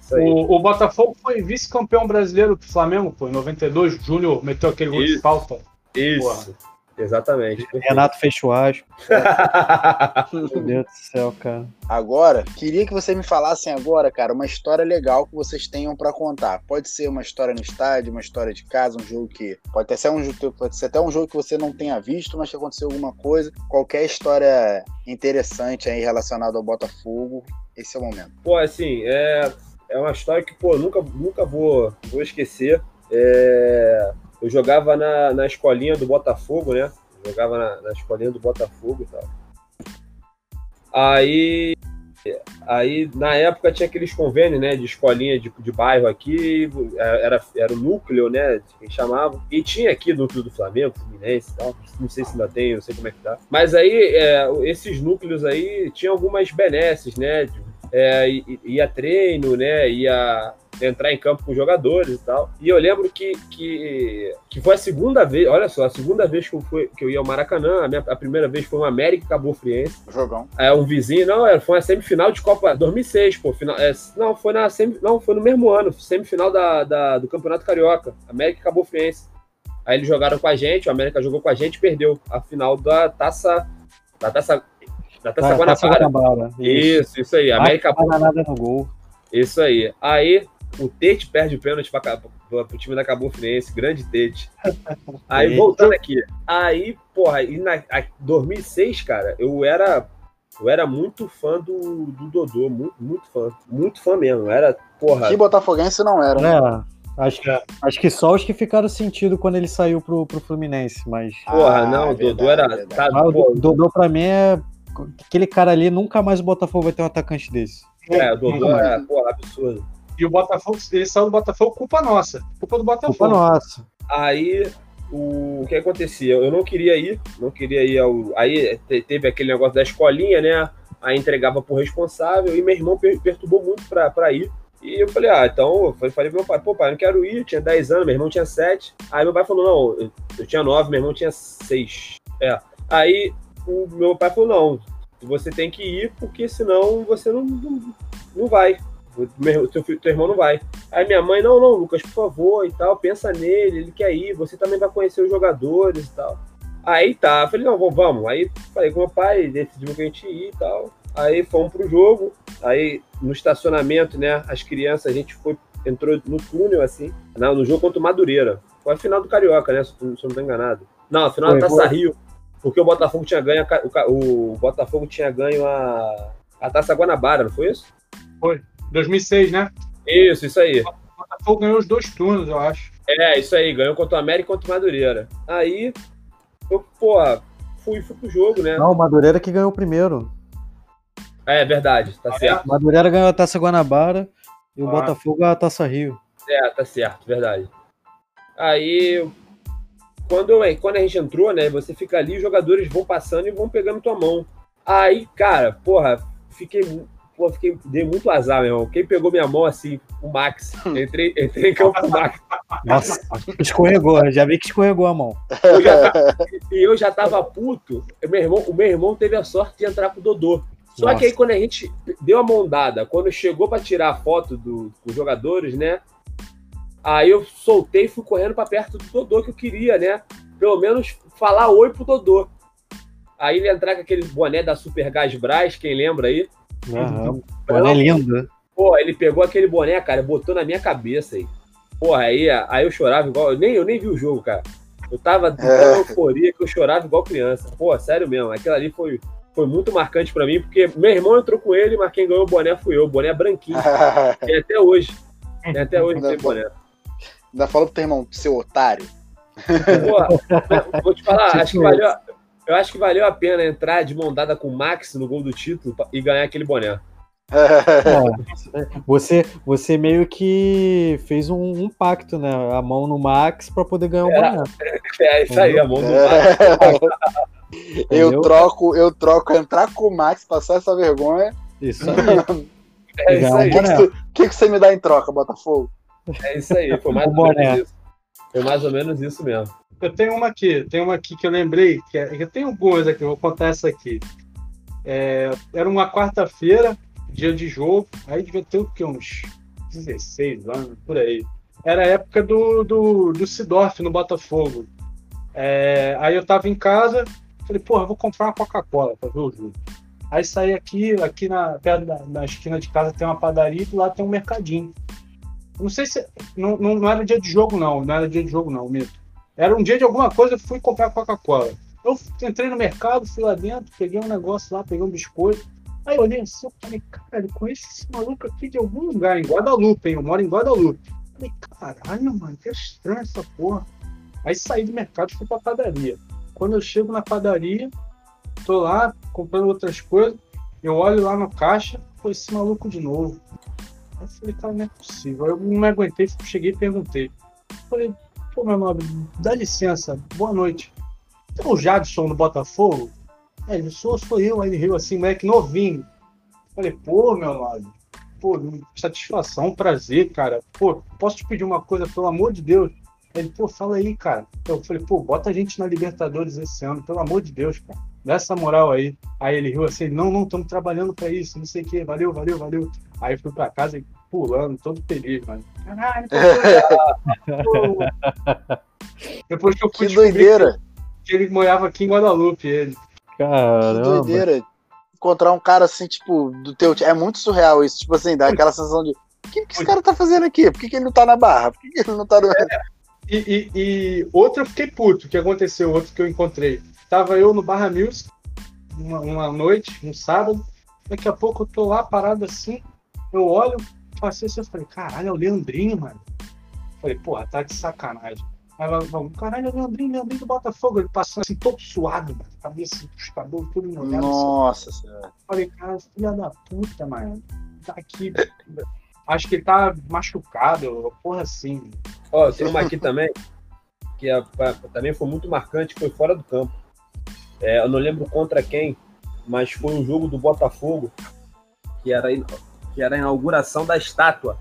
Isso aí.
O, o Botafogo foi vice-campeão brasileiro do Flamengo, pô, em 92. Júnior meteu aquele gol de falta.
Isso. Exatamente.
Renato fez churrasco. Meu Deus do céu, cara.
Agora, queria que vocês me falassem agora, cara, uma história legal que vocês tenham pra contar. Pode ser uma história no estádio, uma história de casa, um jogo que pode até ser um jogo, pode ser até um jogo que você não tenha visto, mas que aconteceu alguma coisa. Qualquer história interessante aí relacionada ao Botafogo, esse é o momento.
Pô, assim, é, é uma história que, pô, nunca, nunca vou, vou esquecer. É, eu jogava na, na escolinha do Botafogo, né? Jogava na, na escolinha do Botafogo e tal. Aí, aí, na época, tinha aqueles convênios, né? De escolinha de, de bairro aqui, era, era o núcleo, né? Que chamava. E tinha aqui núcleo do Flamengo, Fluminense e tal. Não sei se ainda tem, não sei como é que tá. Mas aí, é, esses núcleos aí tinham algumas benesses, né? de- é, ia treino, né? Ia entrar em campo com jogadores e tal. E eu lembro que, que, que foi a segunda vez, olha só, a segunda vez que eu, fui, que eu ia ao Maracanã, a, minha, a primeira vez foi um América e Cabo Friense.
Jogão.
É, um vizinho, não, foi uma semifinal de Copa 2006, pô. Final, é, não, foi na semi, não, foi no mesmo ano, semifinal da, da- do Campeonato Carioca, América e Cabo Friense. Aí eles jogaram com a gente, o América jogou com a gente e perdeu a final da taça. Da taça. Da taça
Tá, Taça
Guanabara.
Guanabara.
Isso, isso aí. América
Não nada no gol.
isso aí. Aí o Tete perde o pênalti para o time da Cabo Friense, grande Tete. Aí
Tete.
voltando aqui. Aí, porra, e na a, 2006, cara, eu era eu era muito fã do, do Dodô, muito, muito fã, muito fã mesmo. Era, porra,
Que botafoguense não era, né?
É, acho, que-
É.
acho que só os que ficaram sentido quando ele saiu pro, pro Fluminense, mas.
porra,
Ah,
não,
é
o Dodô
verdade,
era, tá,
Ah, o Dodô pra mim é. Aquele cara ali, nunca mais o Botafogo vai ter um atacante desse.
é, o Dodô era, porra, absurdo.
E o Botafogo, ele saiu do Botafogo, culpa nossa. Culpa do Botafogo.
Culpa nossa.
Aí o, o que acontecia? Eu não queria ir, não queria ir ao. Aí te- teve aquele negócio da escolinha, né? Aí entregava pro responsável e meu irmão per- perturbou muito pra, pra ir. E eu falei, ah, então, eu falei, falei pro meu pai, pô, pai, eu não quero ir, eu tinha 10 anos, meu irmão tinha 7. Aí meu pai falou, não, eu, eu tinha 9, meu irmão tinha 6. É. Aí o meu pai falou, não, você tem que ir, porque senão você não, não, não vai. Meu, teu, filho- teu irmão não vai. Aí minha mãe, não, não, Lucas, por favor, e tal, pensa nele, ele quer ir, você também vai conhecer os jogadores e tal. Aí tá, eu falei, não, vamos, vamos. Aí falei com meu pai, decidimos que a gente ia e tal. Aí fomos pro jogo, aí no estacionamento, né, as crianças, a gente foi, entrou no túnel, assim, no jogo contra o Madureira. Foi a final do Carioca, né? Se eu não tô enganado. Não, a final
Foi,
da Taça
foi.
Rio. Porque o Botafogo tinha ganho. a O, o Botafogo tinha ganho a, a Taça Guanabara, não foi isso?
2006, né?
Isso, isso aí.
O Botafogo ganhou os dois turnos, eu acho.
É, isso aí. Ganhou contra o América e contra o Madureira. Aí, eu, porra, fui, fui pro jogo, né?
Não, o Madureira que ganhou o primeiro.
É verdade, tá certo.
O Madureira ganhou a Taça Guanabara e o
Ah.
Botafogo a Taça Rio.
É, tá certo, verdade. Aí, quando, quando a gente entrou, né, você fica ali, os jogadores vão passando e vão pegando tua mão. Aí, cara, porra, fiquei, pô, fiquei, dei muito azar, meu irmão. Quem pegou minha mão, assim, o Max. Entrei, entrei em campo com o Max.
Nossa, escorregou, já vi que escorregou a mão.
Eu já ta- e eu já tava puto. O meu, irmão, o meu irmão teve a sorte de entrar com o Dodô. Só
Nossa.
que aí, quando a gente deu a mão dada, quando chegou pra tirar a foto do, com os jogadores, né? Aí eu soltei e fui correndo pra perto do Dodô que eu queria, né? Pelo menos falar oi pro Dodô. Aí ele entrar com aquele boné da Super Gás Brás, quem lembra aí?
Aham. Boné lindo.
Pô, ele pegou aquele boné, cara, botou na minha cabeça aí. Porra, aí, aí eu chorava igual. Eu nem, eu nem vi o jogo, cara. Eu tava de tão euforia que eu chorava igual criança. Pô, sério mesmo. Aquilo ali foi, foi muito marcante pra mim, porque meu irmão entrou com ele, mas quem ganhou o boné fui eu. O boné branquinho. Tem até hoje. Tem até hoje esse boné.
Ainda falou pro teu irmão, seu otário.
Porra, vou te falar, acho que valeu. Eu acho que valeu a pena entrar de mão dada com o Max no gol do título e ganhar aquele boné.
É, você, você meio que fez um, um pacto, né? A mão no Max pra poder ganhar o
É.
boné.
É isso aí, a mão do Max.
eu troco, eu troco entrar com o Max, passar essa vergonha.
Isso aí.
É isso aí.
um
O que, que, tu- que que você me dá em troca, Botafogo?
É isso aí. Foi mais
O
ou
boné.
menos isso. Foi mais ou menos isso mesmo.
Eu tenho uma aqui, tem uma aqui que eu lembrei, que é, eu tenho algumas aqui, vou contar essa aqui. É, era uma quarta-feira, dia de jogo, aí devia ter o quê? Uns 16 anos, por aí. Era a época do, do, do Sidorf no Botafogo. É, aí eu tava em casa, falei, porra, vou comprar uma Coca-Cola pra ver o jogo. Aí saí aqui, aqui na, perto da, na esquina de casa tem uma padaria e lado tem um mercadinho. Não sei se. Não, não, não era dia de jogo, não. Não era dia de jogo, não, Mito. Era um dia de alguma coisa, eu fui comprar Coca-Cola. Eu entrei no mercado, fui lá dentro, peguei um negócio lá, peguei um biscoito. Aí eu olhei assim, eu falei, cara, eu conheço esse maluco aqui de algum lugar, em Guadalupe, hein? Eu moro em Guadalupe. Falei, caralho, mano, que estranho essa porra. Aí saí do mercado e fui pra padaria. Quando eu chego na padaria, tô lá comprando outras coisas, eu olho lá no caixa, foi esse maluco de novo. Aí eu falei, cara, não é possível. Aí eu não me aguentei, cheguei e perguntei. Falei, pô, meu nobre, dá licença, boa noite. Tem o Jadson no Botafogo? Aí ele, sou, sou eu. Aí ele riu assim, moleque novinho. Falei, pô, meu nobre, pô, satisfação, prazer, cara. Pô, posso te pedir uma coisa, pelo amor de Deus? Ele, pô, fala aí, cara. Eu falei, pô, bota a gente na Libertadores esse ano, pelo amor de Deus, cara. Dá essa moral aí. Aí ele riu assim, não, não, estamos trabalhando pra isso, não sei o quê, valeu, valeu, valeu. Aí fui pra casa e pulando, todo feliz, mano. Caralho. Depois que eu fui
Que doideira.
que ele morava aqui em Guadalupe, ele.
Que
Caramba.
doideira. Encontrar um cara assim, tipo, do teu. É muito surreal isso. Tipo assim, dá aquela sensação de. O que, que esse cara tá fazendo aqui? Por que, que ele não tá na barra? Por que, que ele não tá no.
E, e, e outro eu fiquei puto, o que aconteceu, outro que eu encontrei. Tava eu no Barra Music, uma, uma noite, um sábado, daqui a pouco eu tô lá parado assim, eu olho, passei assim, eu falei, caralho, é o Leandrinho, mano. Falei, porra, tá de sacanagem. Aí ela falou, caralho, é o Leandrinho, Leandrinho do Botafogo. Ele passou assim, todo suado, mano, cabeça, os cabelos tudo molhado. assim.
Nossa senhora.
Falei, cara, filha da puta, mano. Tá aqui. Acho que ele tá machucado, porra assim.
Ó, tem uma aqui também, que é, também foi muito marcante, foi fora do campo. É, eu não lembro contra quem, mas foi um jogo do Botafogo, que era, que era a inauguração da estátua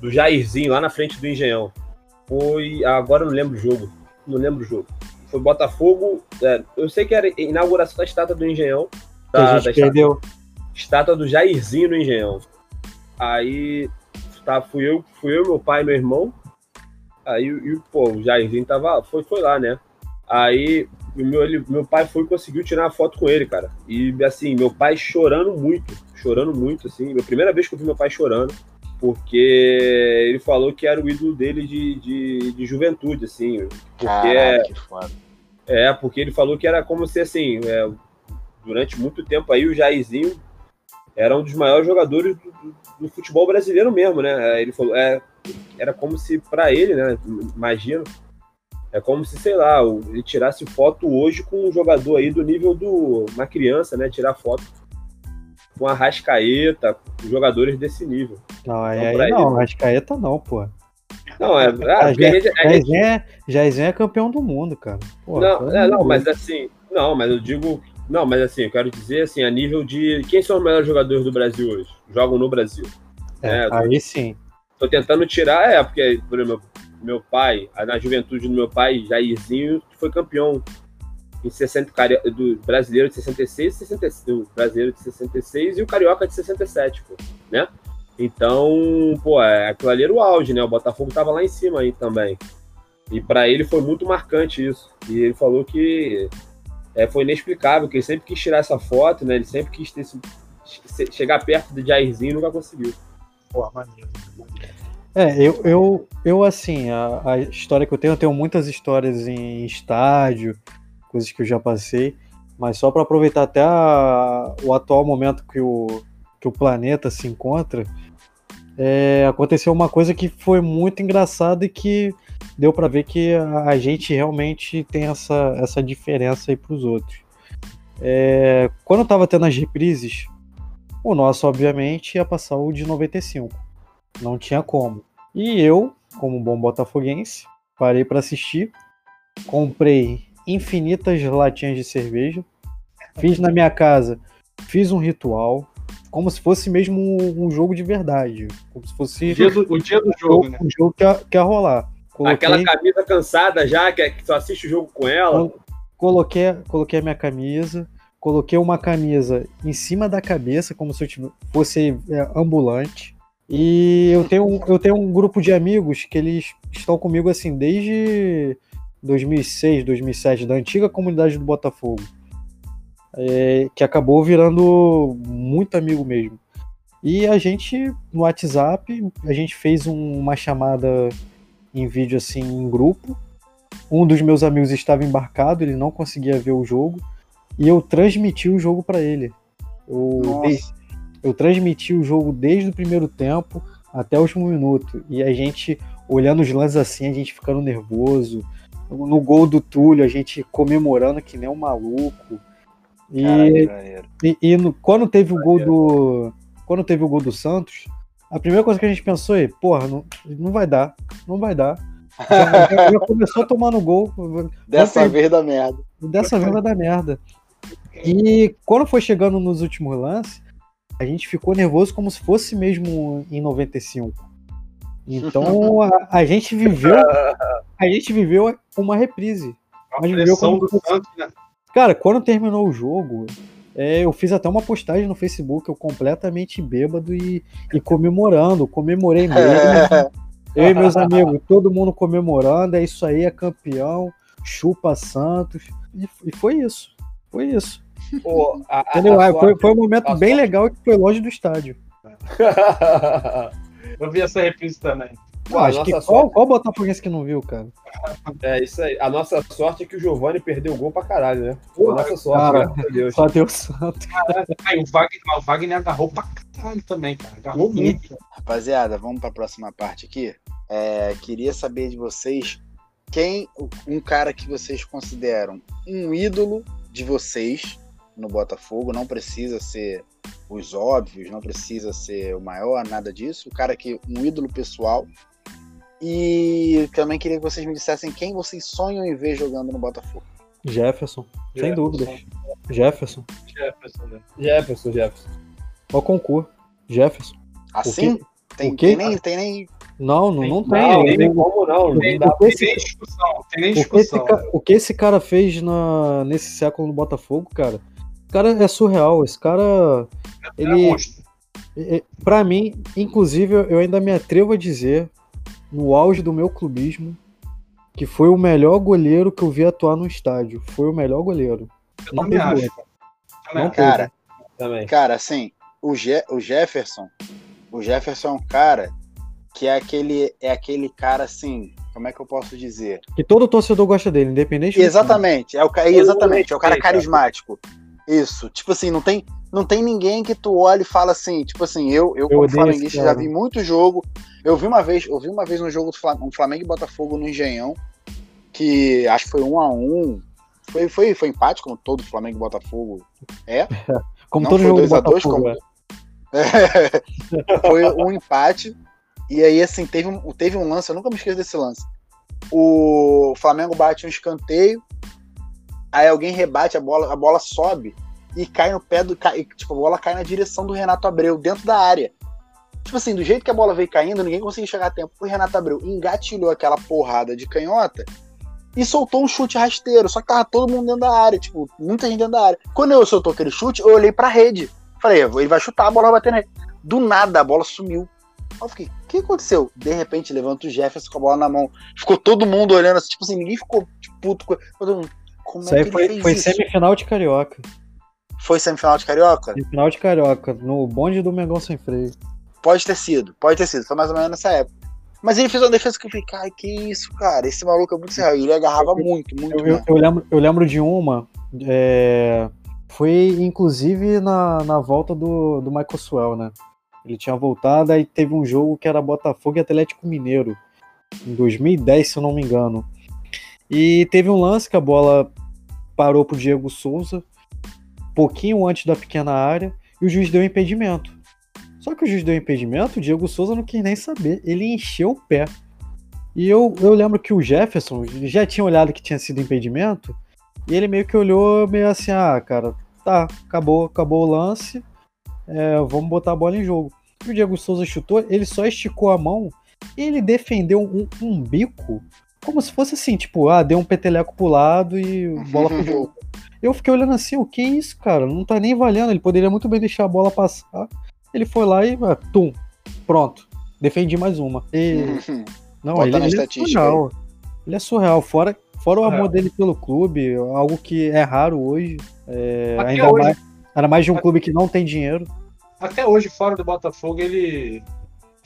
do Jairzinho, lá na frente do Engenhão. Foi. Agora eu não lembro o jogo. Não lembro o jogo. Foi Botafogo. é, eu sei que era a inauguração da estátua do Engenhão. Da,
a gente
estátua-
perdeu.
estátua do Jairzinho no Engenhão. Aí tá, fui eu, fui eu, meu pai e meu irmão. Aí e, pô, o Jairzinho tava, foi, foi lá, né? Aí meu, ele- meu pai foi e conseguiu tirar uma foto com ele, cara. E assim, meu pai chorando muito, chorando muito, assim. A primeira vez que eu vi meu pai chorando. porque ele falou que era o ídolo dele de, de, de juventude, assim. Porque
Caraca, que foda.
é, porque ele falou que era como se assim, é, durante muito tempo aí o Jairzinho era um dos maiores jogadores do, do- do futebol brasileiro mesmo, né? Ele falou, é, era como se para ele, né? Imagino, é como se sei lá, ele tirasse foto hoje com um jogador aí do nível do uma criança, né? Tirar foto com a Rascaeta, jogadores desse nível.
Não, aí,
Então,
aí não,
ele-
Arrascaeta não, pô.
Não, é, ah, porque a gente- a gente-
Jairzinho é, Jairzinho é campeão do mundo, cara. Pô,
não, é, não, mas assim, não, mas eu digo, não, mas assim, eu quero dizer assim, a nível de quem são os melhores jogadores do Brasil hoje? Jogam no Brasil.
É,
é,
aí sim.
Tô tentando tirar, é, porque, por exemplo, meu pai, na juventude do meu pai, Jairzinho, que foi campeão em 60, cari- do brasileiro de 66, 66, do brasileiro de 66 e o carioca de 67, pô, né? Então, pô, é, aquilo ali era o auge, né? O Botafogo tava lá em cima aí também. E pra ele foi muito marcante isso. E ele falou que é, foi inexplicável, que ele sempre quis tirar essa foto, né? Ele sempre quis ter esse- che- chegar perto do Jairzinho e nunca conseguiu.
Pô, maneiro.
É, eu, eu, eu assim, a, a história que eu tenho, eu tenho muitas histórias em estádio, coisas que eu já passei, mas só para aproveitar até a- o atual momento que o, que o planeta se encontra, é, aconteceu uma coisa que foi muito engraçada e que deu para ver que a, a gente realmente tem essa, essa diferença aí pros outros. É, quando eu tava tendo as reprises, o nosso, obviamente, ia passar o de 95. Não tinha como. E eu, como bom botafoguense, parei para assistir. Comprei infinitas latinhas de cerveja. Fiz na minha casa, fiz um ritual, como se fosse mesmo um, um jogo de verdade. Como se
O
fosse
dia do, o dia do jogo, né?
um jogo que ia, que ia rolar. Coloquei,
Aquela camisa cansada já, que, é- que só assiste o jogo com ela.
col- coloquei, coloquei a minha camisa, coloquei uma camisa em cima da cabeça, como se eu fosse é, ambulante. E eu tenho, eu tenho um grupo de amigos que eles estão comigo assim desde 2006, 2007, da antiga comunidade do Botafogo, é, que acabou virando muito amigo mesmo. E a gente, no WhatsApp, a gente fez um- uma chamada em vídeo assim em grupo. Um dos meus amigos estava embarcado, ele não conseguia ver o jogo, e eu transmiti o jogo para ele. Eu,
Nossa.
Eu transmiti o jogo desde o primeiro tempo até o último minuto. E a gente, olhando os lances assim, a gente ficando nervoso. No gol do Túlio, a gente comemorando que nem um maluco. E,
Caralho,
e, e no- quando teve o gol do. Quando teve o gol do Santos, a primeira coisa que a gente pensou é, porra, não, não vai dar, não vai dar. Já, já- já começou tomando gol.
Dessa
Ontem-
vez da merda.
Dessa vez vai dar merda. E quando foi chegando nos últimos lances, a gente ficou nervoso como se fosse mesmo em 95. Então a, a gente viveu. A gente viveu uma reprise.
A
Mas
do
como-
Santos, né?
Cara, quando terminou o jogo, é, eu fiz até uma postagem no Facebook, eu completamente bêbado e, e comemorando, comemorei mesmo. Eu e meus amigos, todo mundo comemorando, é isso aí, é campeão, chupa Santos. E, e foi isso. Foi isso.
Pô, a- a-
Entendeu?
a
Ah, foi,
sorte-
foi um momento
a
bem
sorte-
legal que foi longe do estádio.
Eu vi essa reprise também.
Pô,
acho que
nossa
qual,
sorte-
qual Botafoguense que não viu, cara?
É isso aí. A nossa sorte é que o Giovanni perdeu o gol pra caralho, né? Pô, a nossa sorte,
cara.
a Deus.
Só Deus santo.
Aí o Wagner, o Wagner agarrou pra caralho também, cara. Agarrou muito.
Rapaziada, vamos para a próxima parte aqui. É, queria saber de vocês quem um cara que vocês consideram um ídolo de vocês no Botafogo. Não precisa ser os óbvios, não precisa ser o maior, nada disso. O cara que um ídolo pessoal. E também queria que vocês me dissessem quem vocês sonham em ver jogando no Botafogo.
Jefferson, sem
Jefferson.
dúvidas. Jefferson.
Jefferson, né?
Jefferson, Jefferson.
Ó, concurso. Jefferson.
Assim? Tem,
o
tem nem, tem nem.
Não, não, não tem.
Não, nem como não. Não
Tem,
o
tem nem
esse-
discussão, tem nem
O que, esse,
discussão.
ca- o que esse cara fez na, nesse século no Botafogo, cara, o cara é surreal. Esse cara,
É
ele, é- é- pra mim, inclusive, eu ainda me atrevo a dizer, no auge do meu clubismo, que foi o melhor goleiro que eu vi atuar no estádio. Foi o melhor goleiro.
Eu
Não teve
acho. Também
Não.
Cara,
também.
Cara, assim, o, Je o Jefferson, o Jefferson é um cara que é aquele, é aquele cara assim, como é que eu posso dizer?
Que todo torcedor gosta dele, independente do
Exatamente, é o, ca- exatamente, é o cara carismático. Isso, tipo assim, não tem, não tem ninguém que tu olhe e fala assim, tipo assim, eu, eu como
odeio esse
flamenguista já vi muito jogo. Eu vi uma vez, eu vi uma vez no jogo do Flam- um Flamengo e Botafogo no Engenhão, que acho que foi um a um. Foi, foi, foi empate, como todo Flamengo e Botafogo é.
Como
Não
todo
foi
jogo do
2 a 2
Botafogo.
como-
é.
foi um empate. E aí, assim, teve um, teve um lance, eu nunca me esqueço desse lance. O Flamengo bate um escanteio, aí alguém rebate a bola, a bola sobe e cai no pé do. Cai, tipo, a bola cai na direção do Renato Abreu, dentro da área. Tipo assim, do jeito que a bola veio caindo, ninguém conseguiu chegar a tempo. O Renato Abreu engatilhou aquela porrada de canhota e soltou um chute rasteiro. Só que tava todo mundo dentro da área, tipo, muita gente dentro da área. Quando eu soltou aquele chute, eu olhei pra rede. Falei, ele vai chutar, a bola vai bater na rede. Do nada, a bola sumiu. Eu fiquei, o que aconteceu? De repente, levanta o Jefferson com a bola na mão. Ficou todo mundo olhando assim, tipo assim, ninguém ficou tipo, puto todo mundo. Como
Isso
é
aí foi, foi
isso?
semifinal de Carioca.
Foi semifinal de Carioca?
Semifinal de Carioca, no bonde do Mengão Sem Freio.
Pode ter sido, pode ter sido. Foi mais ou menos nessa época. Mas ele fez uma defesa que eu falei, cara, que isso, cara? Esse maluco é muito serrado. Ele agarrava muito, muito
Eu, eu- eu lembro, eu lembro de uma. é, foi inclusive na, na volta do, do Michael Swell, né? Ele tinha voltado, aí teve um jogo que era Botafogo e Atlético Mineiro, em 2010, se eu não me engano. E teve um lance que a bola parou pro Diego Souza, pouquinho antes da pequena área, e o juiz deu impedimento. Só que o juiz deu impedimento, o Diego Souza não quis nem saber, ele encheu o pé. E eu, eu lembro que o Jefferson já tinha olhado que tinha sido impedimento, e ele meio que olhou meio assim, ah, cara, tá, acabou, acabou o lance, é, vamos botar a bola em jogo. E o Diego Souza chutou, ele só esticou a mão e ele defendeu um, um bico como se fosse assim, tipo, ah, deu um peteleco pro lado e bola pro jogo. Eu fiquei olhando assim, o que é isso, cara? Não tá nem valendo, ele poderia muito bem deixar a bola passar. Ele foi lá e, ah, tum, pronto, defendi mais uma. E, não, ele, ele é surreal. Ele é surreal. Fora, fora o
É.
amor dele pelo clube, algo que é raro hoje. É, ainda,
hoje.
Mais, ainda mais de um clube que não tem dinheiro.
Até hoje, fora do Botafogo, ele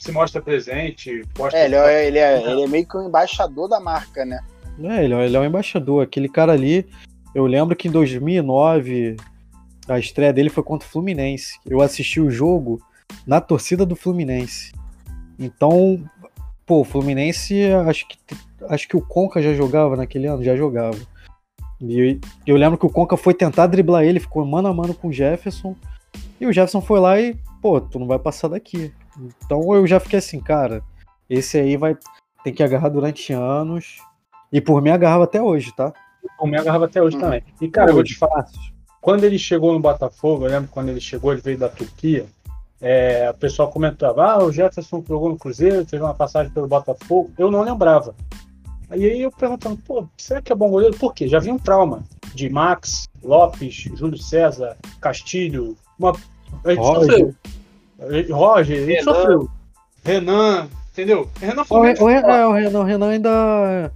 se mostra presente, posta
É, ele é, ele, é, ele é meio que o embaixador da marca, né?
É, ele, é- ele é um embaixador. Aquele cara ali, eu lembro que em 2009 a estreia dele foi contra o Fluminense. Eu assisti o jogo na torcida do Fluminense. Então, pô, o Fluminense, acho que, acho que o Conca já jogava naquele ano, já jogava. E eu lembro que o Conca foi tentar driblar ele, ficou mano a mano com o Jefferson. E o Jefferson foi lá e, pô, tu não vai passar daqui. Então eu já fiquei assim, cara, esse aí vai ter que agarrar durante anos. E por mim agarrava até hoje, tá?
o me agarrava até hoje
Hum.
também. E, cara, eu vou te falar, quando ele chegou no Botafogo, eu lembro quando ele chegou, ele veio da Turquia, é, o pessoal comentava, ah, o Jefferson jogou no Cruzeiro, teve uma passagem pelo Botafogo, eu não lembrava. Aí eu perguntando, pô, será que é bom goleiro? Por quê? Já vi um trauma de Max, Lopes, Júlio César, Castilho, uma...
Roger.
Roger, gente
Renan.
sofreu. Renan, entendeu? Renan
O,
foi
o, Re-
forte.
é, o Renan, o Renan ainda,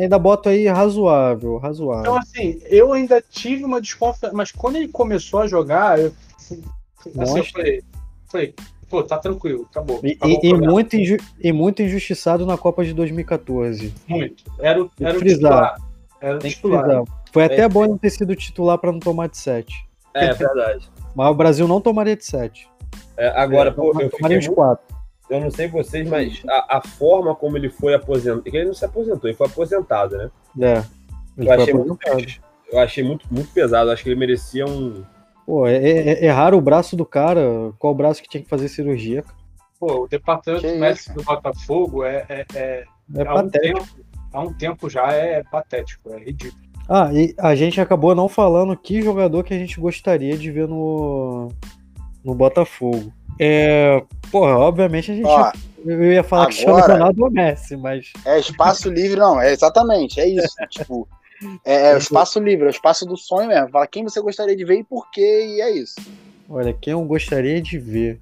ainda bota aí razoável, razoável.
Então, assim, eu ainda tive uma desconfiança, mas quando ele começou a jogar, eu, assim, eu
Mostra.
falei, falei, pô, tá tranquilo, acabou.
E,
acabou
e-
o
e muito inju- e muito injustiçado na Copa de 2014.
muito. Era o, era o titular. Era o titular.
frisar. Foi até
É.
bom ele ter sido titular para não tomar de 7.
É, é verdade.
Mas o Brasil não tomaria de 7.
É, agora, pô, eu fiquei muito
4.
Eu não sei vocês, mas a, a forma como ele foi aposentado. Ele não se aposentou, ele foi aposentado, né?
É.
Eu achei, muito, eu achei muito, muito pesado. Acho que ele merecia um.
Pô, é, é, erraram o braço do cara. Qual braço que tinha que fazer cirurgia?
Pô, o departamento
Que
médico do Botafogo é, é, é-
É
há, um
patético.
tempo, há um tempo já é patético, é ridículo.
Ah, e a gente acabou não falando que jogador que a gente gostaria de ver no, no Botafogo. É, porra, obviamente a gente.
Ó,
eu ia falar que chama
agora-
Ronaldo ou Messi, mas.
é espaço livre, não, é exatamente, é isso. tipo, é, é o espaço livre, é o espaço do sonho mesmo. Fala quem você gostaria de ver e por quê, e é isso.
Olha, quem eu gostaria de ver?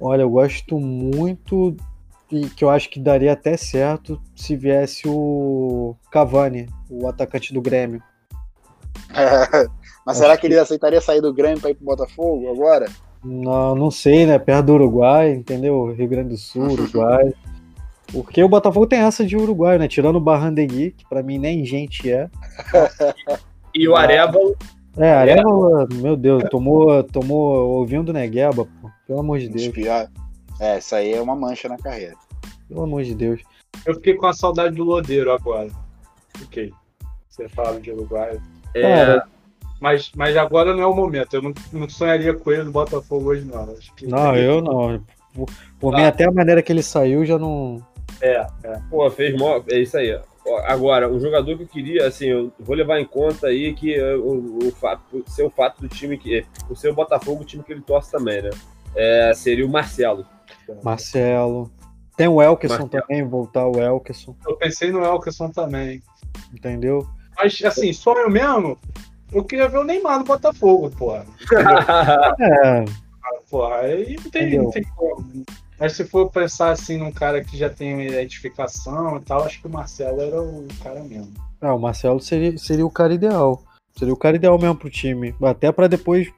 Olha, eu gosto muito e que eu acho que daria até certo se viesse o Cavani, o atacante do Grêmio.
Mas será que ele aceitaria sair do Grêmio pra ir pro Botafogo agora?
Não, não sei, né? Perto do Uruguai, entendeu? Rio Grande do Sul, Uruguai. Porque o Botafogo tem essa de Uruguai, né? Tirando o Barrandegui, que pra mim nem gente é.
E o Arevalo.
É, Areva, meu Deus, tomou, tomou ouvindo Negueba, pô. Pelo amor de Deus.
piores. É, isso aí é uma mancha na carreira.
Pelo amor de Deus.
Eu fiquei com a saudade do Lodeiro agora. Fiquei. Você fala de Uruguai.
É,
Cara,
Mas, mas agora não é o momento. Eu não, não sonharia com ele no Botafogo hoje, não. Acho que
Não, eu não. Por, por mim, até a maneira que ele saiu já não.
É, é.
Pô, fez mó. É isso aí. Ó, Agora, um jogador que eu queria, assim, eu vou levar em conta aí que é, o, o fato, ser o fato do time que. O Botafogo, o time que ele torce também, né? É, seria o Marcelo.
Marcelo. Tem o Elkerson
Marcelo.
também, voltar o Elkerson,
Eu pensei no Elkerson também.
entendeu?
Mas, assim, sonho mesmo, eu queria ver o Neymar no Botafogo, porra.
É,
Porra, aí não tem,
Entendeu?
não tem como. Mas se for pensar assim num cara que já tem uma identificação e tal, acho que o Marcelo era o cara mesmo.
é, o Marcelo seria, seria o cara ideal. Seria o cara ideal mesmo pro time. Até pra depois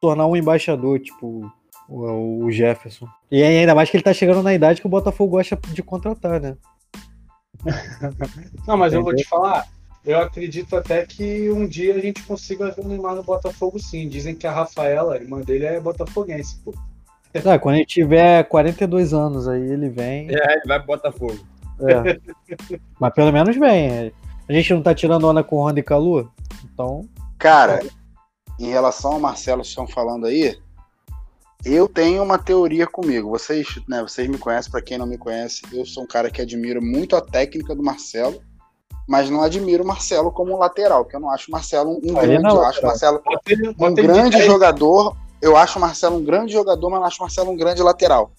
tornar um embaixador, tipo o, o Jefferson. E ainda mais que ele tá chegando na idade que o Botafogo gosta de contratar, né?
Não, mas eu vou
Entendeu?
te falar, eu acredito até que um dia a gente consiga ver o Neymar no Botafogo sim. Dizem que a Rafaela, a irmã dele, é botafoguense, pô.
Ah, quando ele tiver 42 anos aí, ele vem.
É, ele vai pro Botafogo.
É. Mas pelo menos vem. A gente não tá tirando onda com o Honda e Calu? Então,
Cara, em relação ao Marcelo que estão falando aí, eu tenho uma teoria comigo. Vocês, né, vocês me conhecem, pra quem não me conhece, eu sou um cara que admira muito a técnica do Marcelo, mas não admiro o Marcelo como um lateral, porque eu não acho o Marcelo um
Aí
grande,
não é
eu acho o. Marcelo um grande
10,
jogador. Eu acho o Marcelo um grande jogador, mas não acho o Marcelo um grande lateral.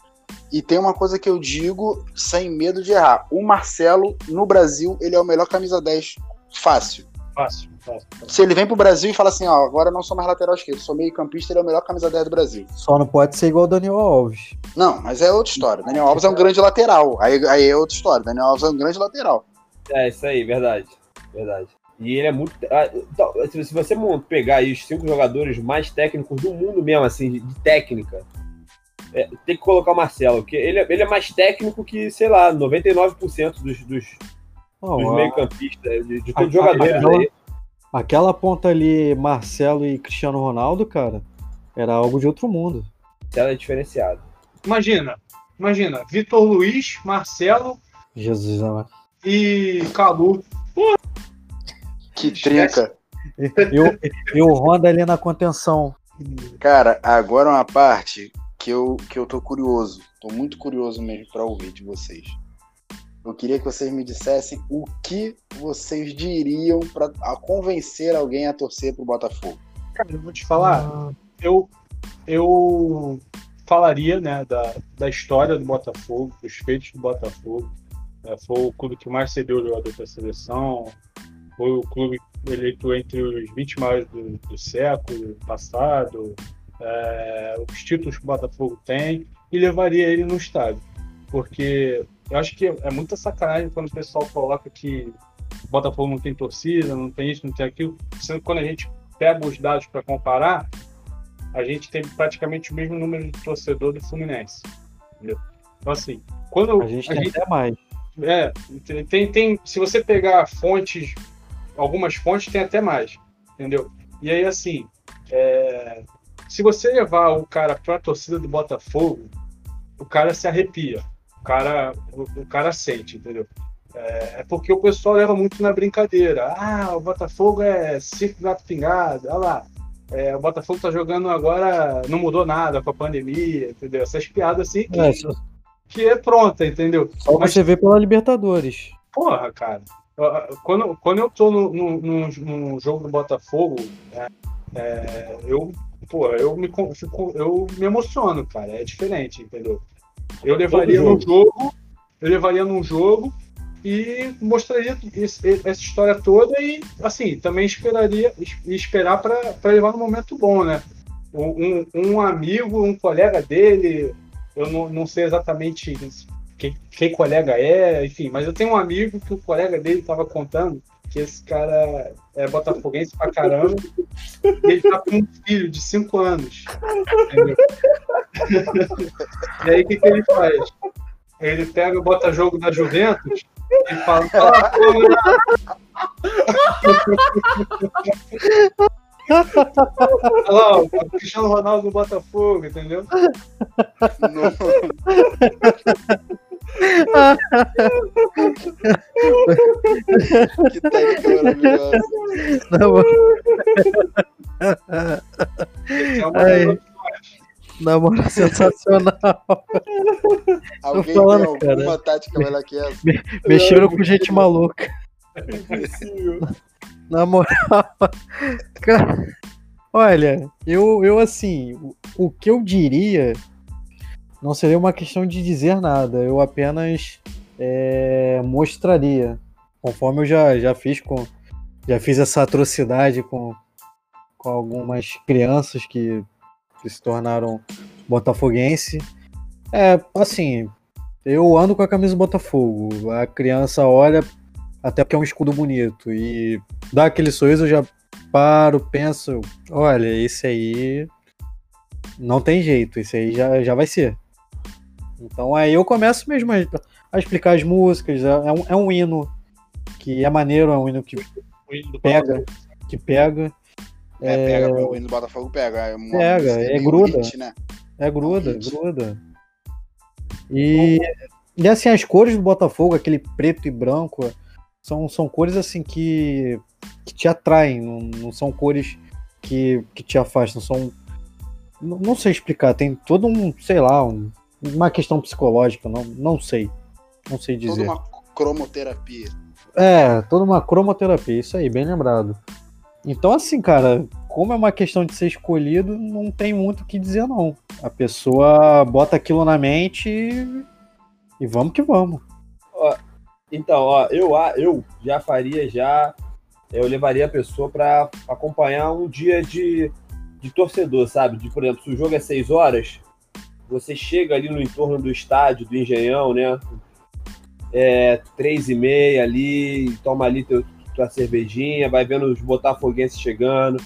E tem uma coisa que eu digo sem medo de errar. O Marcelo, no Brasil, ele é o melhor camisa 10 fácil.
Fácil, fácil.
Se ele vem pro Brasil e fala assim, ó, agora eu não sou mais lateral esquerdo, sou meio campista, ele é o melhor camisa 10 do Brasil.
só não pode ser igual o Daniel Alves.
Não, mas é outra história. Daniel Alves é um grande lateral. Aí, aí é outra história. Daniel Alves é um grande lateral.
É, isso aí, verdade. Verdade. E ele é muito. ah, então, Se você pegar aí os cinco jogadores mais técnicos do mundo mesmo, assim, de, de técnica, é, tem que colocar o Marcelo, porque ele, é- ele é mais técnico que, sei lá, 99% dos, dos,
Não,
dos meio-campistas, de, de todos os jogadores
aquela-
aí.
aquela ponta ali, Marcelo e Cristiano Ronaldo, cara, era algo de outro mundo.
Marcelo é diferenciado.
Imagina, imagina, Vitor Luiz, Marcelo
Jesus amado.
E Calu.
Que trinca.
E o, e o Honda ali na contenção.
Cara, agora uma parte que eu, que eu tô curioso. Tô muito curioso mesmo pra ouvir de vocês. Eu queria que vocês me dissessem o que vocês diriam pra a convencer alguém a torcer pro Botafogo.
Cara, eu vou te falar, eu, eu falaria né, da, da história do Botafogo, dos feitos do Botafogo. É, foi o clube que mais cedeu jogador para a seleção, foi o clube eleito entre os 20 maiores do, do século passado, é, os títulos que o Botafogo tem, e levaria ele no estádio. Porque eu acho que é muita sacanagem quando o pessoal coloca que o Botafogo não tem torcida, não tem isso, não tem aquilo, sendo que quando a gente pega os dados para comparar, a gente tem praticamente o mesmo número de torcedor do Fluminense. Entendeu? Então, assim, quando
A gente tem até mais.
É, tem, tem, se você pegar fontes, algumas fontes tem até mais, entendeu? E aí, assim, é, se você levar o cara pra torcida do Botafogo, o cara se arrepia, o cara, o, o cara sente, entendeu? É, é porque o pessoal leva muito na brincadeira. Ah, o Botafogo é circo gato pingado, olha lá. É, o Botafogo tá jogando agora, não mudou nada com a pandemia, entendeu? Essas piadas assim que
É,
que é pronta, entendeu?
só
Mas-
você vê pela Libertadores.
Porra, cara. Quando, quando eu tô no, no, no- no jogo do Botafogo, é, é, eu, porra, eu me, fico- eu me emociono, cara. É diferente, entendeu? Eu levaria
Todo
num jogo, eu levaria num jogo e mostraria esse- essa história toda e, assim, também esperaria es- esperar para levar no momento bom, né? Um, um amigo, um colega dele, eu não, não sei exatamente quem, colega é, enfim, mas eu tenho um amigo que o colega dele estava contando que esse cara é botafoguense pra caramba e ele tá com um filho de 5 anos. E aí o que, que ele faz? Ele pega, bota jogo da Juventus e fala. "Ah, pô, Olha lá, o Cristiano Ronaldo do Botafogo, entendeu?
Que técnica maravilhosa.
É
Ai.
das
na moral, sensacional.
Alguém
falando,
tem alguma tática melhor que essa?
Mexeram com gente maluca. Na moral, cara, olha, eu, eu assim, o, o que eu diria não seria uma questão de dizer nada, eu apenas é, mostraria, conforme eu já, já fiz com, já fiz essa atrocidade com, com algumas crianças que, que se tornaram botafoguense. É, assim, eu ando com a camisa do Botafogo, a criança olha até porque é um escudo bonito. E dá aquele sorriso, eu já paro, penso, olha, esse aí não tem jeito, esse aí já, já vai ser. Então aí eu começo mesmo a, a explicar as músicas, é é um, é um hino que é maneiro, é um hino que
do
pega, que pega,
É, pega, o hino do Botafogo pega. É, uma
Pega, é gruda.
hit, né?
é gruda,
Hit.
gruda. E, e assim, as cores do Botafogo, aquele preto e branco, são, são cores assim que, que te atraem, não, não são cores que, que te afastam, são. Não, não sei explicar, tem todo um, sei lá, um- uma questão psicológica, não, não sei. Não sei
Toda
dizer.
uma cromoterapia.
É, toda uma cromoterapia, isso aí, bem lembrado. Então, assim, cara, como é uma questão de ser escolhido, não tem muito o que dizer, não. A pessoa bota aquilo na mente e, e vamos que vamos.
Então, ó, eu, a- eu já faria já. Eu levaria a pessoa para acompanhar um dia de, de torcedor, sabe? De, por exemplo, se o jogo é 6 horas, você chega ali no entorno do estádio, do Engenhão, né? É, três e meia ali, toma ali teu, tua cervejinha, vai vendo os botafoguenses chegando,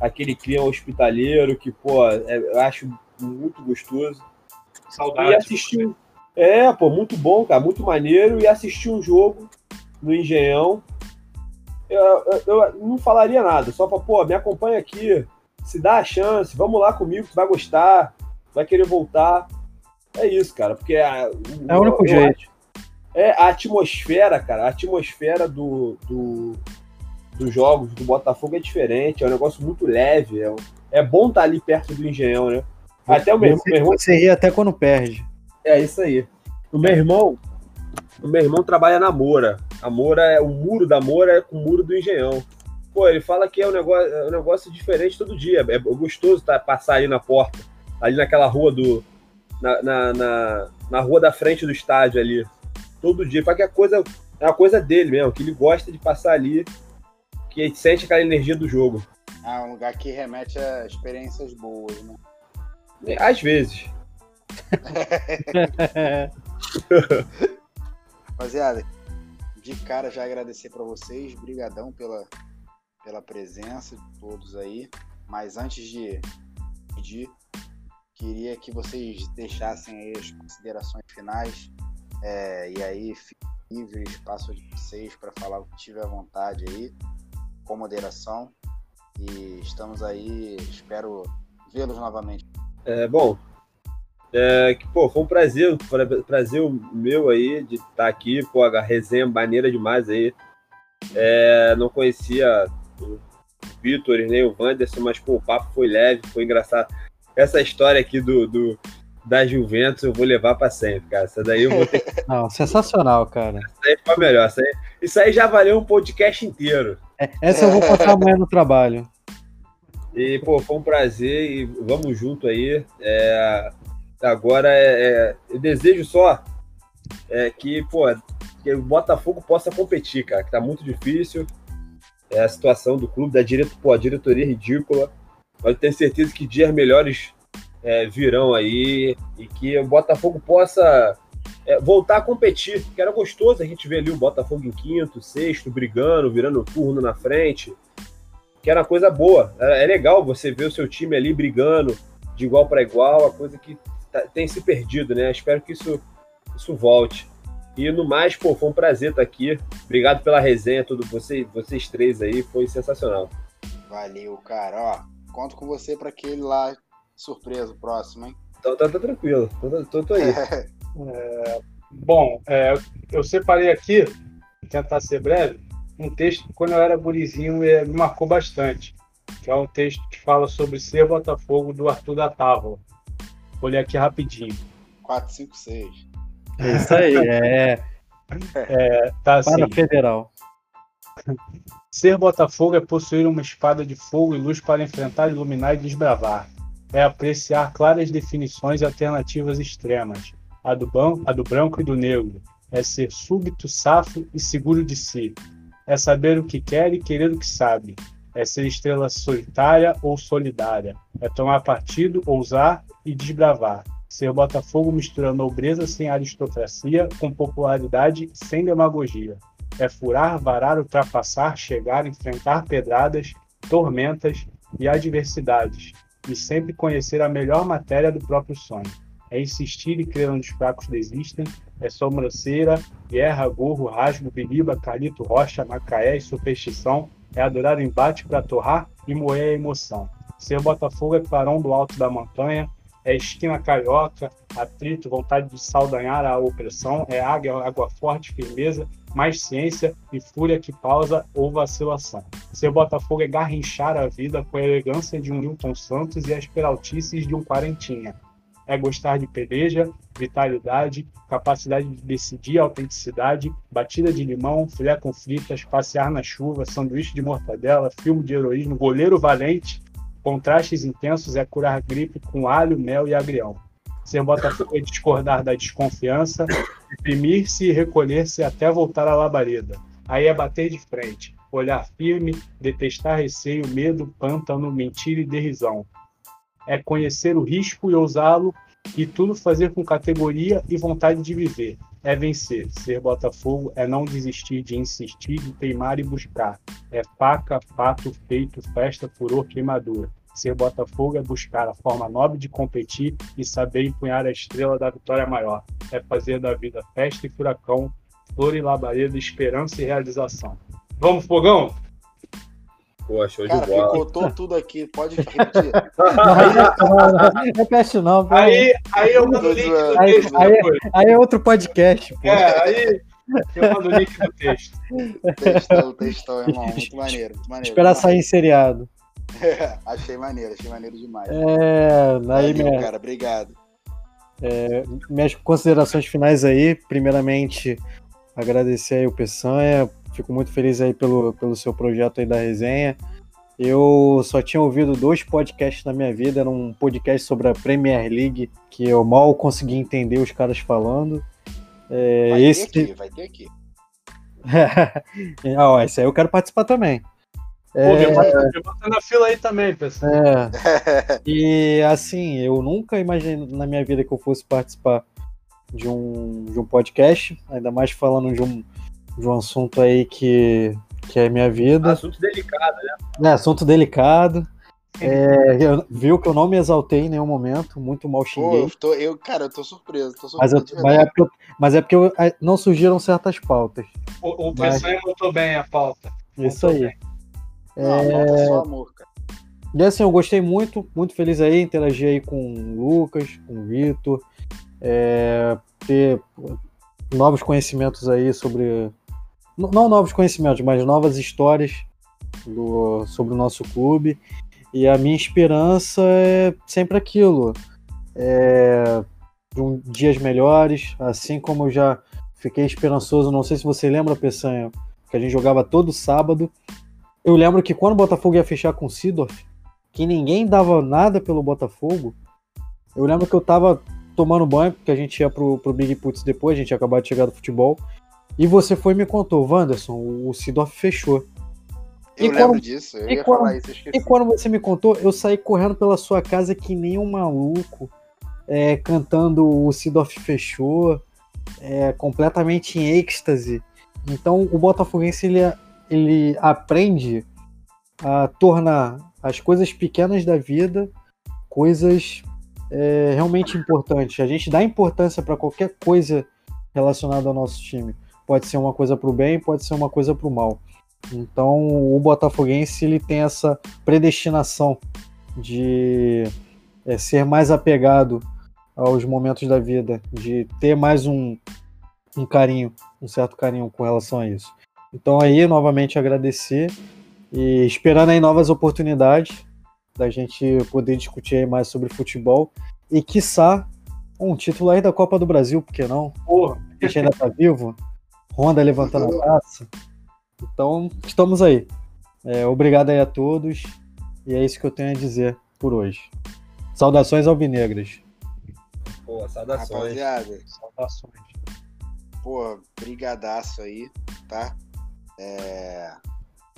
aquele clima hospitaleiro que, pô, é- eu acho muito gostoso. E
Saudade.
assistir. É, pô, muito bom, cara, muito maneiro. E assistir um jogo no Engenhão. Eu, eu- eu não falaria nada, só pra, pô, me acompanha aqui, se dá a chance, vamos lá comigo, tu vai gostar, vai querer voltar. É isso, cara, porque a,
É o único jeito.
É a atmosfera, cara, a atmosfera do, do, dos jogos do Botafogo é diferente, é um negócio muito leve. É, é bom estar ali perto do Engenhão, né? Até o meu,
Você,
meu irmão
você ri até quando perde.
É isso aí. O meu irmão, o meu irmão trabalha na Moura. A Moura é o muro da Moura é com o muro do Engenhão. Pô, ele fala que é um negócio, é um negócio diferente todo dia. É gostoso tá, passar ali na porta, ali naquela rua do na, na, na, na rua da frente do estádio ali, todo dia. Fala que a coisa é uma coisa dele mesmo, que ele gosta de passar ali, que ele sente aquela energia do jogo.
Ah, um lugar que remete a experiências boas, né?
Às vezes.
Rapaziada, de cara já agradecer pra vocês, brigadão pela, pela presença de todos aí. Mas antes de pedir, queria que vocês deixassem aí as considerações finais. é, e aí, fique livre, espaço de vocês para falar o que tiver à vontade aí, com moderação. E estamos aí, espero vê-los novamente.
É, bom, é, que, pô, foi um prazer, pra- prazer meu aí de estar aqui, pô, a resenha maneira demais aí. É, não conhecia o Vitor nem o Wanderson, mas pô, o papo foi leve, foi engraçado. Essa história aqui do, do da Juventus eu vou levar para sempre, cara. Essa daí eu vou ter que
Não, sensacional, cara.
sair pra melhor. Isso aí, isso aí já valeu um podcast inteiro.
É, Essa eu vou contar amanhã no trabalho.
E, pô, foi um prazer e vamos junto aí. É, agora, é, é, eu desejo só é, que, pô, que o Botafogo possa competir, cara, que tá muito difícil. É a situação do clube, da direto, pô, diretoria é ridícula. Mas eu tenho certeza que dias melhores é, virão aí e que o Botafogo possa é, voltar a competir, que era gostoso a gente ver ali o Botafogo em quinto, sexto, brigando, virando turno na frente, que era coisa boa. É, é legal você ver o seu time ali brigando de igual para igual, a coisa que tá, tem se perdido, né? Espero que isso, isso volte. E no mais, pô, foi um prazer estar aqui. Obrigado pela resenha, tudo vocês, vocês três aí, foi sensacional.
Valeu, cara. Ó, conto com você para aquele lá surpresa próximo, hein?
Então tá, tá tranquilo, tô, tô, tô aí.
É, bom, é, eu separei aqui, tentar ser breve, um texto que quando eu era gurizinho é, me marcou bastante, que é um texto que fala sobre ser Botafogo do Arthur da Távola. Vou ler aqui rapidinho.
456.
É isso aí, é.
é tá assim.
Para federal.
Ser Botafogo é possuir uma espada de fogo e luz para enfrentar, iluminar e desbravar. É apreciar claras definições e alternativas extremas a do, ban a do branco e do negro. É ser súbito, safo e seguro de si. É saber o que quer e querer o que sabe. É ser estrela solitária ou solidária. É tomar partido, ousar e desbravar. Ser Botafogo misturando nobreza sem aristocracia, com popularidade sem demagogia. É furar, varar, ultrapassar, chegar, enfrentar pedradas, tormentas e adversidades. E sempre conhecer a melhor matéria do próprio sonho é insistir e crer onde os fracos desistem, é sobranceira, guerra, gorro, rasgo, biriba, calito, rocha, macaé e superstição, é adorar embate para torrar e moer a emoção. Ser Botafogo é clarão do alto da montanha, é esquina carioca, atrito, vontade de saldanhar a opressão, é águia, água forte, firmeza, mais ciência e fúria que pausa ou vacilação. Ser Botafogo é garrinchar a vida com a elegância de um Newton Santos e as peraltices de um Quarentinha é gostar de peleja, vitalidade, capacidade de decidir, autenticidade, batida de limão, filé com fritas, passear na chuva, sanduíche de mortadela, filme de heroísmo, goleiro valente, contrastes intensos é curar gripe com alho, mel e agrião. Ser Botafogo é discordar da desconfiança, imprimir-se e recolher-se até voltar à labareda. Aí é bater de frente, olhar firme, detestar receio, medo, pântano, mentira e derrisão é conhecer o risco e ousá-lo e tudo fazer com categoria e vontade de viver. É vencer. Ser Botafogo é não desistir de insistir, de teimar e buscar. É faca, fato, feito, festa, furor, queimadura. Ser Botafogo é buscar a forma nobre de competir e saber empunhar a estrela da vitória maior. É fazer da vida festa e furacão, flor e labareda, esperança e realização. Vamos, fogão?
Pô, show
Cara,
de bola.
picotou tudo aqui, pode repetir.
Repete não, pô.
Aí, aí eu mando o link do
Aí,
texto
aí- aí é outro podcast, pô.
É, aí eu mando o link do texto.
textão, textão, irmão. Muito maneiro, muito maneiro.
Esperar sair em seriado.
achei maneiro, achei maneiro demais.
É, aí
Valeu,
minha,
cara, obrigado.
minhas considerações finais aí. Primeiramente, agradecer aí o Peçanha. Fico muito feliz aí pelo, pelo seu projeto aí da resenha. Eu só tinha ouvido dois podcasts na minha vida. Era um podcast sobre a Premier League, que eu mal consegui entender os caras falando. É,
Vai
esse
ter aqui, vai ter aqui.
ah, ó, esse aí eu quero participar também.
Pô,
É,
me bota na fila aí também, pessoal.
é, E assim, eu nunca imaginei na minha vida que eu fosse participar de um, de um podcast, ainda mais falando de um, de um assunto aí que, que é minha vida.
Assunto delicado, né?
É, assunto delicado. É, eu- viu que eu não me exaltei em nenhum momento, muito mal
Pô,
xinguei.
eu, tô, eu, cara, eu tô surpreso, tô
Mas,
surpreso.
eu-
de
mas é porque, mas é porque eu- é, não surgiram certas pautas.
O, o
Vai.
pessoal botou bem a pauta.
Isso aí.
Não, falta só amor, cara.
E assim, eu gostei muito, muito feliz aí, interagir aí com o Lucas, com o Vitor, é, ter novos conhecimentos aí sobre. Não novos conhecimentos, mas novas histórias do, sobre o nosso clube. E a minha esperança é sempre aquilo. É, um, dias melhores, assim como eu já fiquei esperançoso, não sei se você lembra, Peçanha, que a gente jogava todo sábado. Eu lembro que quando o Botafogo ia fechar com o Sidorf, que ninguém dava nada pelo Botafogo, eu lembro que eu tava tomando banho, porque a gente ia pro, pro Big Putz depois, a gente ia acabar de chegar do futebol, e você foi e me contou, Wanderson, o Sidorf fechou.
Eu
E
lembro
quando-
disso, eu ia
quando-
falar isso, esqueci.
E quando você me contou, eu saí correndo pela sua casa que nem um maluco, é, cantando o Sidorf fechou. é, completamente em êxtase. Então o Botafoguense ele, ele aprende a tornar as coisas pequenas da vida coisas é, realmente importantes. A gente dá importância para qualquer coisa relacionada ao nosso time. Pode ser uma coisa para o bem, pode ser uma coisa para o mal. Então o Botafoguense ele tem essa predestinação de é, ser mais apegado aos momentos da vida, de ter mais um, um carinho, um certo carinho com relação a isso. Então aí, novamente agradecer e esperando aí novas oportunidades da gente poder discutir mais sobre futebol e quiçá um título aí da Copa do Brasil, por que não?
Porra.
A gente ainda tá vivo, Honda levantando a taça. Então, estamos aí. É, obrigado aí a todos e é isso que eu tenho a dizer por hoje. Saudações alvinegras.
Pô, saudações.
Rapaziada,
Saudações.
pô, brigadaço aí, tá? É,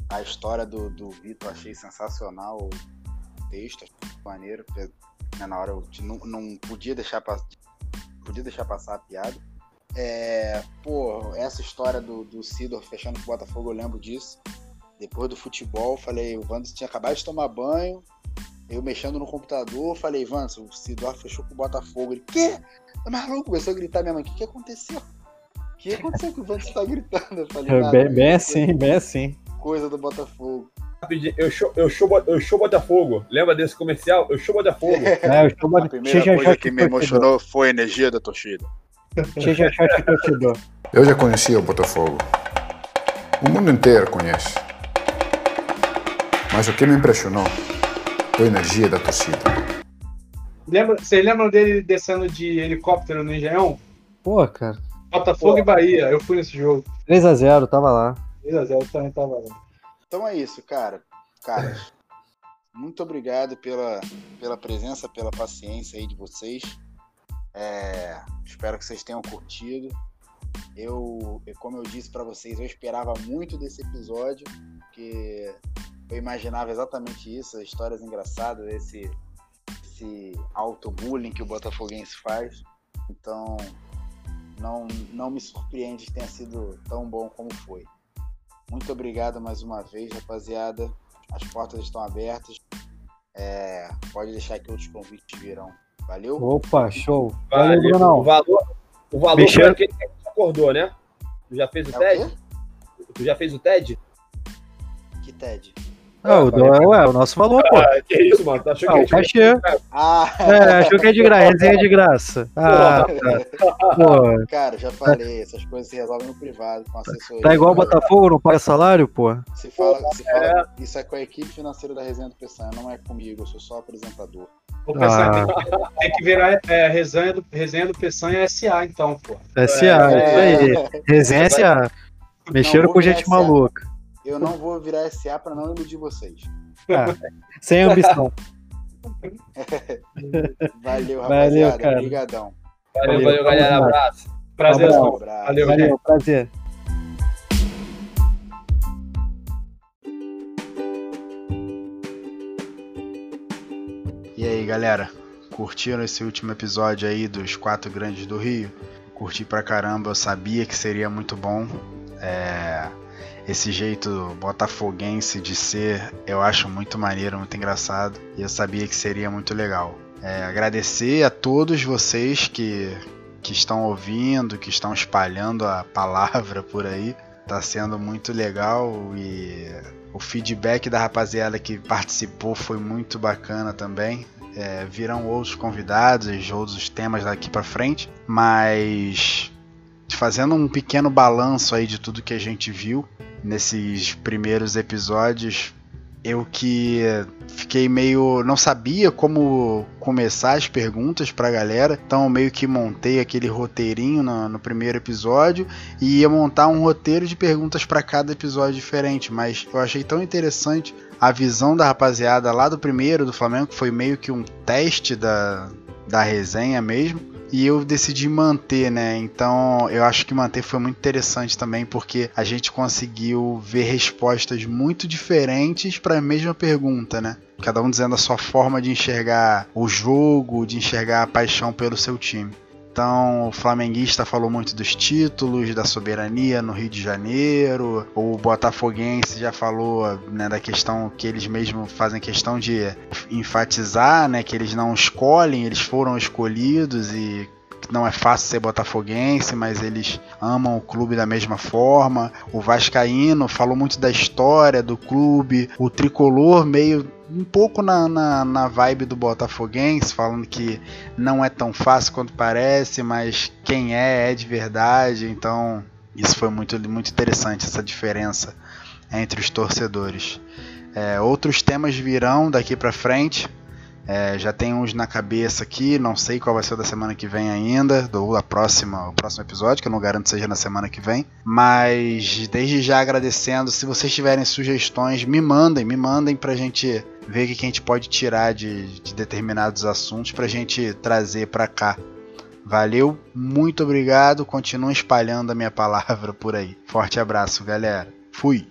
a história do, do Vitor achei sensacional, o texto, achei maneiro, porque, né, na hora eu não, não podia deixar passar podia deixar passar a piada. É, pô, essa história do, do Sidor fechando com o Botafogo, eu lembro disso. Depois do futebol, falei, o Wanderson tinha acabado de tomar banho, eu mexendo no computador, falei, Wanderson, o Sidor fechou com o Botafogo. Ele, quê? Tá maluco? Começou a gritar, minha mãe, o que, que aconteceu? O que aconteceu que o Wanderson tá gritando? Eu falei,
É,
"Nada,
bem, bem
coisa-
assim, bem assim.
Coisa do Botafogo.
Eu show, eu, show, eu show Botafogo. Lembra desse comercial? Eu show Botafogo.
É, eu estou
A primeira coisa que me emocionou foi a energia da torcida.
Seja chat torcedor.
Eu já conhecia o Botafogo. O mundo inteiro conhece. Mas o que me impressionou foi a energia da torcida.
Lembra, vocês lembram dele descendo de helicóptero no Engenhão?
Pô, cara.
Botafogo e Bahia. Eu fui nesse jogo.
3x0, tava lá.
3x0 eu também tava lá.
Então é isso, cara. Caras, muito obrigado pela, pela presença, pela paciência aí de vocês. É, espero que vocês tenham curtido. Eu, como eu disse pra vocês, eu esperava muito desse episódio, porque eu imaginava exatamente isso, as histórias engraçadas, esse, esse auto-bullying que o Botafoguense faz. Então, não, não me surpreende que tenha sido tão bom como foi. Muito obrigado mais uma vez, rapaziada. As portas estão abertas. É, pode deixar que outros convites virão. Valeu?
Opa, show. Valeu,
Valeu. O
Brunão.
valor, o valor
Mexeu-
foi aquele que gente acordou, né? Tu já fez o
É o
TED?
quê?
Tu já fez o TED?
Que TED?
Ah, o, do, ué, o nosso valor, pô.
Ah, que isso, mano? Achou
Ah,
que
o cachê.
Ah,
É, achou que é de graça, resenha de graça. Ah, tá. Pô,
cara, já falei, essas coisas se resolvem no privado, com assessoria.
tá igual o Botafogo, não paga salário, pô.
Se fala, se fala, isso é com a equipe financeira da Resenha do Peçanha, não é comigo, eu sou só apresentador.
Pensar,
Ah.
tem, que, tem que virar é, resenha, do, resenha do Peçanha SA, então, pô.
SA,
É,
isso aí. Resenha SA. Mexeram
Não,
com gente
SA.
maluca.
Eu não vou virar SA pra não iludir vocês.
Ah, sem ambição.
Valeu,
Valeu,
rapaziada.
cara.
Obrigadão.
Valeu,
Valeu,
valeu, galera. Abraço.
Prazer.
Abraço.
Abraço.
Valeu.
Valeu, prazer.
E aí, galera? Curtiram esse último episódio aí dos Quatro Grandes do Rio? Curti pra caramba, eu sabia que seria muito bom. É, Esse jeito botafoguense de ser, eu acho muito maneiro, muito engraçado. E eu sabia que seria muito legal. É, agradecer a todos vocês que, que estão ouvindo, que estão espalhando a palavra por aí. Tá sendo muito legal e o feedback da rapaziada que participou foi muito bacana também. É, virão outros convidados, outros temas daqui pra frente, mas fazendo um pequeno balanço aí de tudo que a gente viu nesses primeiros episódios, eu que fiquei meio não sabia como começar as perguntas pra galera, então meio que montei aquele roteirinho no, no primeiro episódio e ia montar um roteiro de perguntas para cada episódio diferente, mas eu achei tão interessante a visão da rapaziada lá do primeiro do Flamengo, que foi meio que um teste da, da resenha mesmo. E eu decidi manter, né? Então eu acho que manter foi muito interessante também, porque a gente conseguiu ver respostas muito diferentes para a mesma pergunta, né? Cada um dizendo a sua forma de enxergar o jogo, de enxergar a paixão pelo seu time. Então, o flamenguista falou muito dos títulos, da soberania no Rio de Janeiro. O botafoguense já falou né, da questão que eles mesmos fazem questão de enfatizar, né, que eles não escolhem, eles foram escolhidos e não é fácil ser botafoguense, mas eles amam o clube da mesma forma. O Vascaíno falou muito da história do clube. O tricolor meio um pouco na, na, na, vibe do Botafoguense, falando que não é tão fácil quanto parece, mas quem é, é de verdade. Então, isso foi muito, muito interessante, essa diferença entre os torcedores. É, outros temas virão daqui para frente. É, já tem uns na cabeça aqui, não sei qual vai ser da semana que vem ainda, do a próxima, o próximo episódio, que eu não garanto seja na semana que vem. Mas desde já agradecendo, se vocês tiverem sugestões, me mandem, me mandem pra gente ver o que a gente pode tirar de, de determinados assuntos pra gente trazer pra cá. Valeu, muito obrigado, continuem espalhando a minha palavra por aí. Forte abraço, galera. Fui!